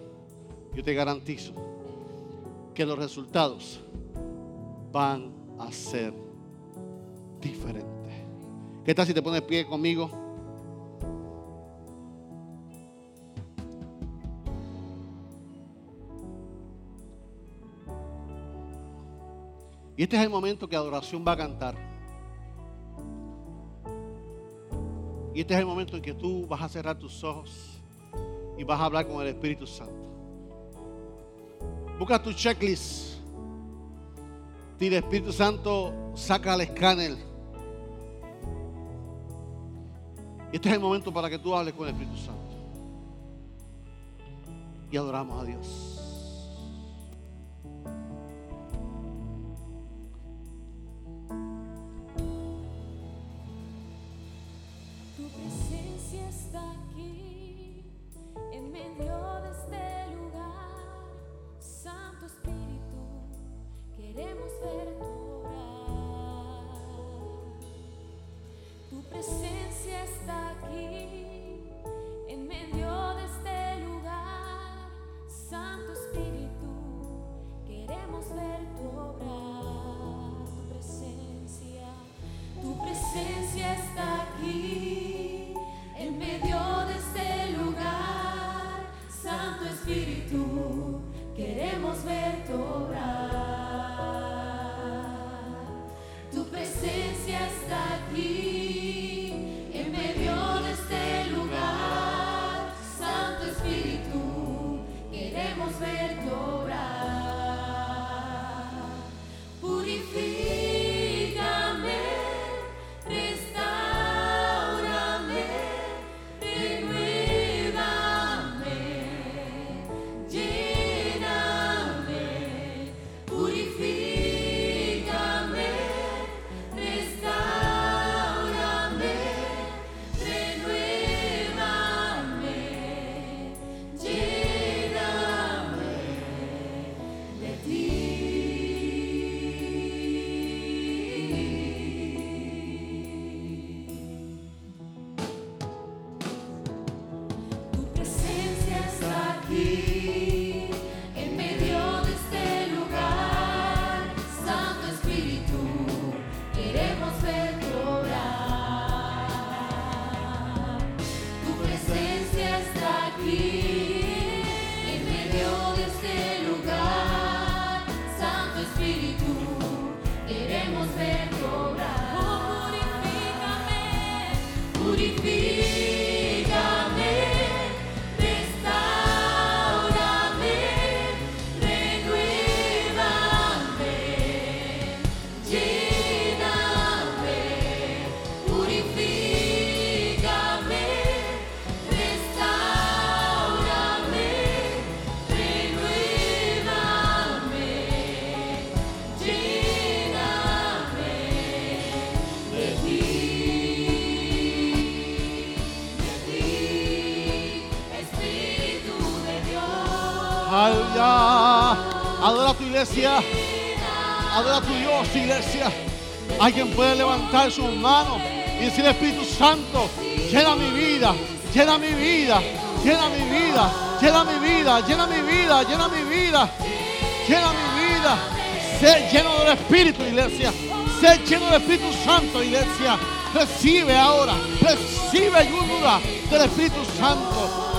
Yo te garantizo que los resultados van a ser diferentes. ¿Qué tal si te pones pie conmigo? Y este es el momento que adoración va a cantar. Y este es el momento en que tú vas a cerrar tus ojos y vas a hablar con el Espíritu Santo. Busca tu checklist. Dile, Espíritu Santo, saca el escáner. Y este es el momento para que tú hables con el Espíritu Santo. Y adoramos a Dios. Iglesia. Adora a tu Dios, iglesia. Alguien puede levantar sus manos y decir, Espíritu Santo, llena mi vida, llena mi vida, llena mi vida, llena mi vida, llena mi vida, llena mi vida, llena mi vida. Sé lleno del Espíritu, iglesia. Sé lleno del Espíritu Santo, iglesia. Recibe ahora, recibe ayuda del Espíritu Santo.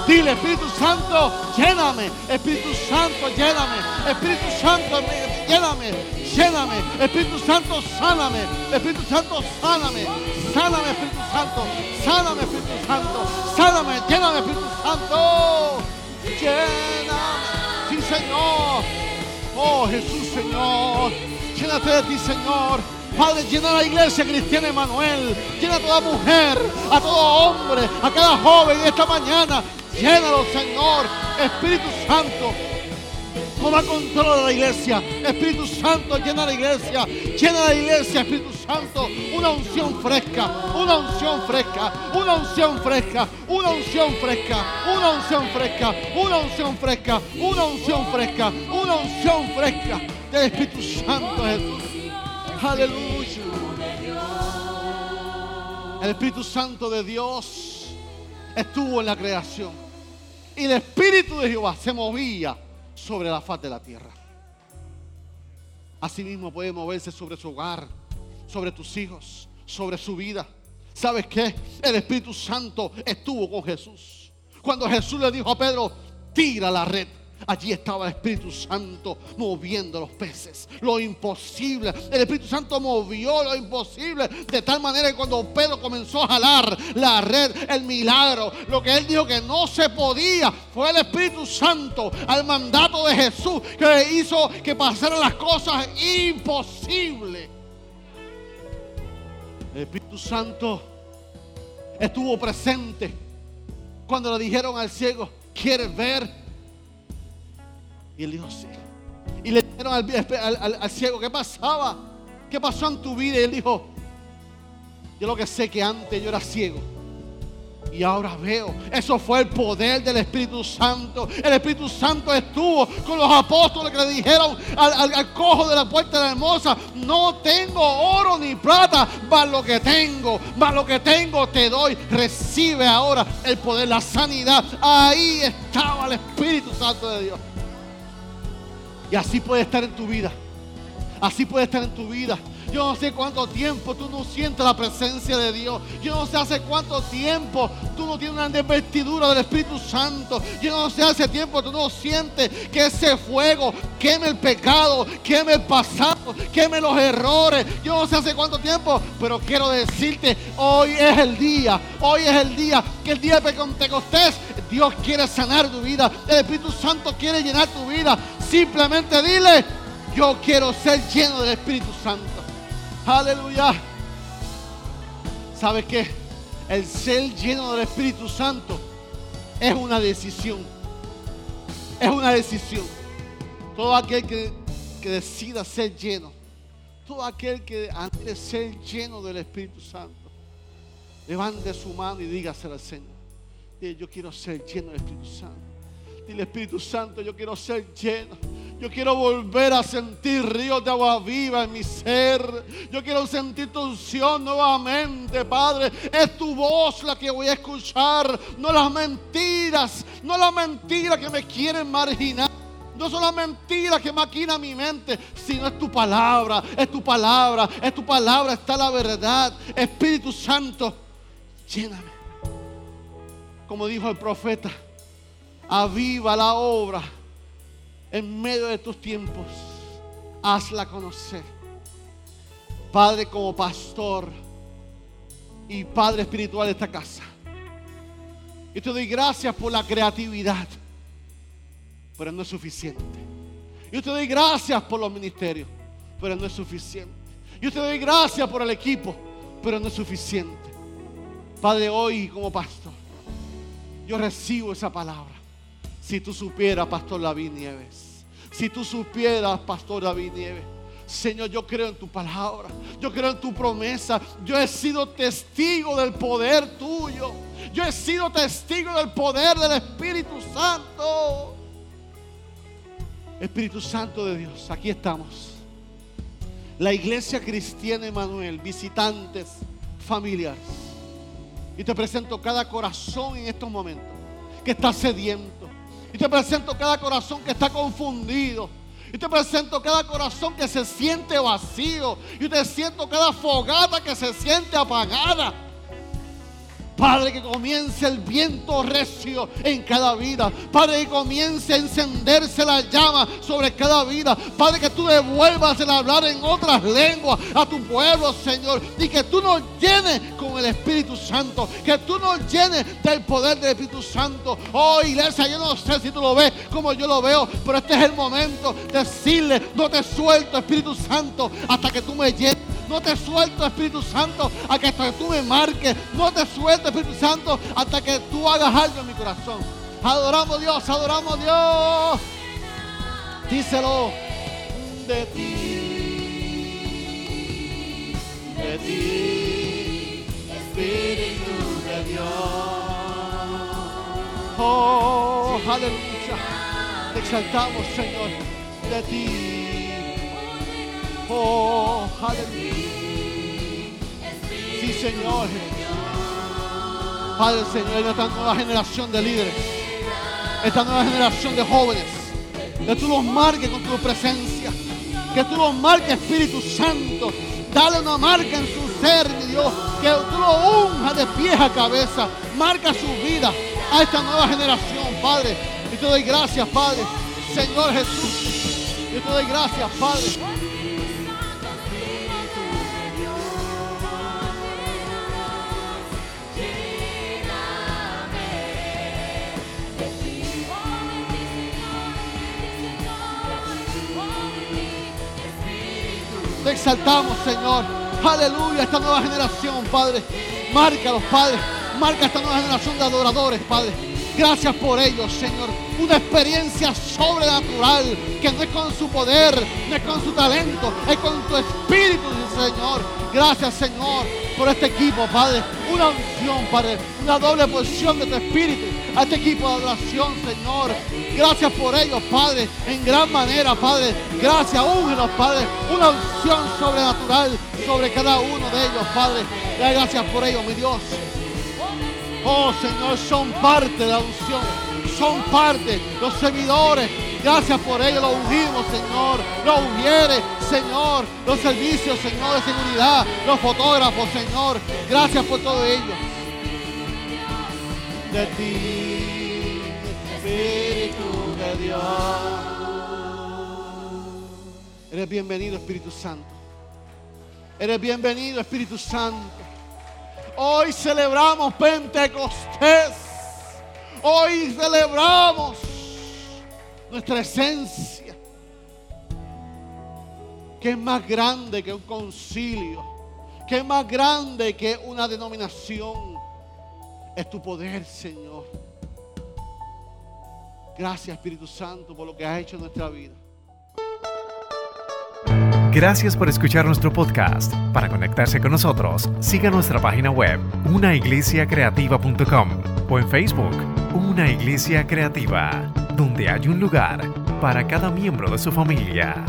Dile, Espíritu Santo, lléname. Espíritu Santo, lléname. Espíritu Santo, me- lléname. Lléname. Espíritu Santo, sáname. Espíritu Santo, sáname. Sáname, Espíritu Santo. Sáname, Espíritu Santo. Sáname, lléname, Espíritu Santo. Lléname. Sí, Señor. Oh, Jesús, Señor. Llénate de ti, Señor. Padre, llena la iglesia cristiana Emanuel. Llena a toda mujer, a todo hombre, a cada joven esta mañana. Llénalo, Señor. Espíritu Santo, toma control de la iglesia. Espíritu Santo, llena la iglesia. Llena la iglesia, Espíritu Santo. Una unción fresca, una unción fresca, una unción fresca, una unción fresca, una unción fresca, una unción fresca, una unción fresca, una unción fresca del Espíritu Santo Jesús. Aleluya. El Espíritu Santo de Dios estuvo en la creación y el Espíritu de Jehová se movía sobre la faz de la tierra. Asimismo puede moverse sobre su hogar, sobre tus hijos, sobre su vida. ¿Sabes qué? El Espíritu Santo estuvo con Jesús. Cuando Jesús le dijo a Pedro, tira la red. Allí estaba el Espíritu Santo moviendo los peces, lo imposible. El Espíritu Santo movió lo imposible de tal manera que cuando Pedro comenzó a jalar la red, el milagro, lo que él dijo que no se podía, fue el Espíritu Santo al mandato de Jesús que hizo que pasaran las cosas imposibles. El Espíritu Santo estuvo presente cuando le dijeron al ciego, ¿quieres ver? Y él dijo, sí. Y le dijeron al, ciego, ¿qué pasaba? ¿Qué pasó en tu vida? Y él dijo, yo lo que sé que antes yo era ciego. Y ahora veo, eso fue el poder del Espíritu Santo. El Espíritu Santo estuvo con los apóstoles que le dijeron al, cojo de la puerta de la hermosa, no tengo oro ni plata, mas lo que tengo, mas lo que tengo te doy. Recibe ahora el poder, la sanidad. Ahí estaba el Espíritu Santo de Dios. Y así puede estar en tu vida. Así puede estar en tu vida. Yo no sé cuánto tiempo tú no sientes la presencia de Dios. Yo no sé hace cuánto tiempo tú no tienes una investidura del Espíritu Santo. Yo no sé hace tiempo tú no sientes que ese fuego queme el pecado, queme el pasado, queme los errores. Yo no sé hace cuánto tiempo, pero quiero decirte, hoy es el día. Hoy es el día que el día de Pentecostés Dios quiere sanar tu vida. El Espíritu Santo quiere llenar tu vida. Simplemente dile, yo quiero ser lleno del Espíritu Santo. Aleluya. ¿Sabes qué? El ser lleno del Espíritu Santo es una decisión. Es una decisión. Todo aquel que, que decida ser lleno, todo aquel que anhele ser lleno del Espíritu Santo, levante su mano y dígaselo al Señor. Yo quiero ser lleno del Espíritu Santo. Dile, Espíritu Santo, yo quiero ser lleno. Yo quiero volver a sentir ríos de agua viva en mi ser. Yo quiero sentir tu unción nuevamente, Padre. Es tu voz la que voy a escuchar. No las mentiras. No las mentiras que me quieren marginar. No son las mentiras que maquina mi mente, sino es tu palabra, es tu palabra, es tu palabra, está la verdad. Espíritu Santo, lléname. Como dijo el profeta, aviva la obra en medio de tus tiempos. Hazla conocer. Padre, como pastor y Padre espiritual de esta casa. Y te doy gracias por la creatividad, pero no es suficiente. Yo te doy gracias por los ministerios, pero no es suficiente. Yo te doy gracias por el equipo, pero no es suficiente. Padre, hoy como pastor, yo recibo esa palabra. Si tú supieras, Pastor David Nieves. Si tú supieras, Pastor David Nieves. Señor, yo creo en tu palabra. Yo creo en tu promesa. Yo he sido testigo del poder tuyo. Yo he sido testigo del poder del Espíritu Santo. Espíritu Santo de Dios, aquí estamos. La iglesia cristiana Emanuel, visitantes, familiares. Y te presento cada corazón en estos momentos que está sediento. Y te presento cada corazón que está confundido. Y te presento cada corazón que se siente vacío. Y te siento cada fogata que se siente apagada. Padre, que comience el viento recio en cada vida. Padre, que comience a encenderse la llama sobre cada vida. Padre, que tú devuelvas el hablar en otras lenguas a tu pueblo, Señor. Y que tú nos llenes con el Espíritu Santo. Que tú nos llenes del poder del Espíritu Santo. Oh, iglesia, yo no sé si tú lo ves como yo lo veo. Pero este es el momento de decirle, no te suelto, Espíritu Santo, hasta que tú me llenes. No te suelto, Espíritu Santo, hasta que tú me marques. No te suelto, Espíritu Santo, hasta que tú hagas algo en mi corazón. Adoramos Dios, adoramos Dios. Díselo de ti, de ti, Espíritu de Dios. Oh, aleluya. Te exaltamos, Señor, de ti. Oh, aleluya. Sí, Señor. Padre, Señor, esta nueva generación de líderes, esta nueva generación de jóvenes, que tú los marques con tu presencia, que tú los marques, Espíritu Santo. Dale una marca en su ser, mi Dios, que tú lo unjas de pies a cabeza, marca su vida a esta nueva generación, Padre. Y te doy gracias, Padre, Señor Jesús. Yo te doy gracias, Padre. Exaltamos, Señor. Aleluya, esta nueva generación, Padre. Marca a los padres. Marca esta nueva generación de adoradores, Padre. Gracias por ellos, Señor. Una experiencia sobrenatural que no es con su poder, no es con su talento, es con tu espíritu, Señor. Gracias, Señor, por este equipo, Padre. Una unción, Padre. Una doble porción de tu espíritu a este equipo de adoración, Señor. Gracias por ellos, Padre, en gran manera, Padre. Gracias, úngelos, Padre. Una unción sobrenatural sobre cada uno de ellos, Padre. Gracias por ellos, mi Dios. Oh, Señor, son parte de la unción. Son parte, los servidores. Gracias por ellos, los ungimos, Señor. Los ungieres, Señor. Los servicios, Señor, de seguridad. Los fotógrafos, Señor. Gracias por todo ello de ti, Espíritu de Dios. Eres bienvenido, Espíritu Santo. Eres bienvenido, Espíritu Santo. Hoy celebramos Pentecostés. Hoy celebramos nuestra esencia, que es más grande que un concilio, que es más grande que una denominación es tu poder, Señor. Gracias, Espíritu Santo, por lo que has hecho en nuestra vida. Gracias por escuchar nuestro podcast. Para conectarse con nosotros, siga nuestra página web, unaiglesiacreativa.com o en Facebook, Una Iglesia Creativa, donde hay un lugar para cada miembro de su familia.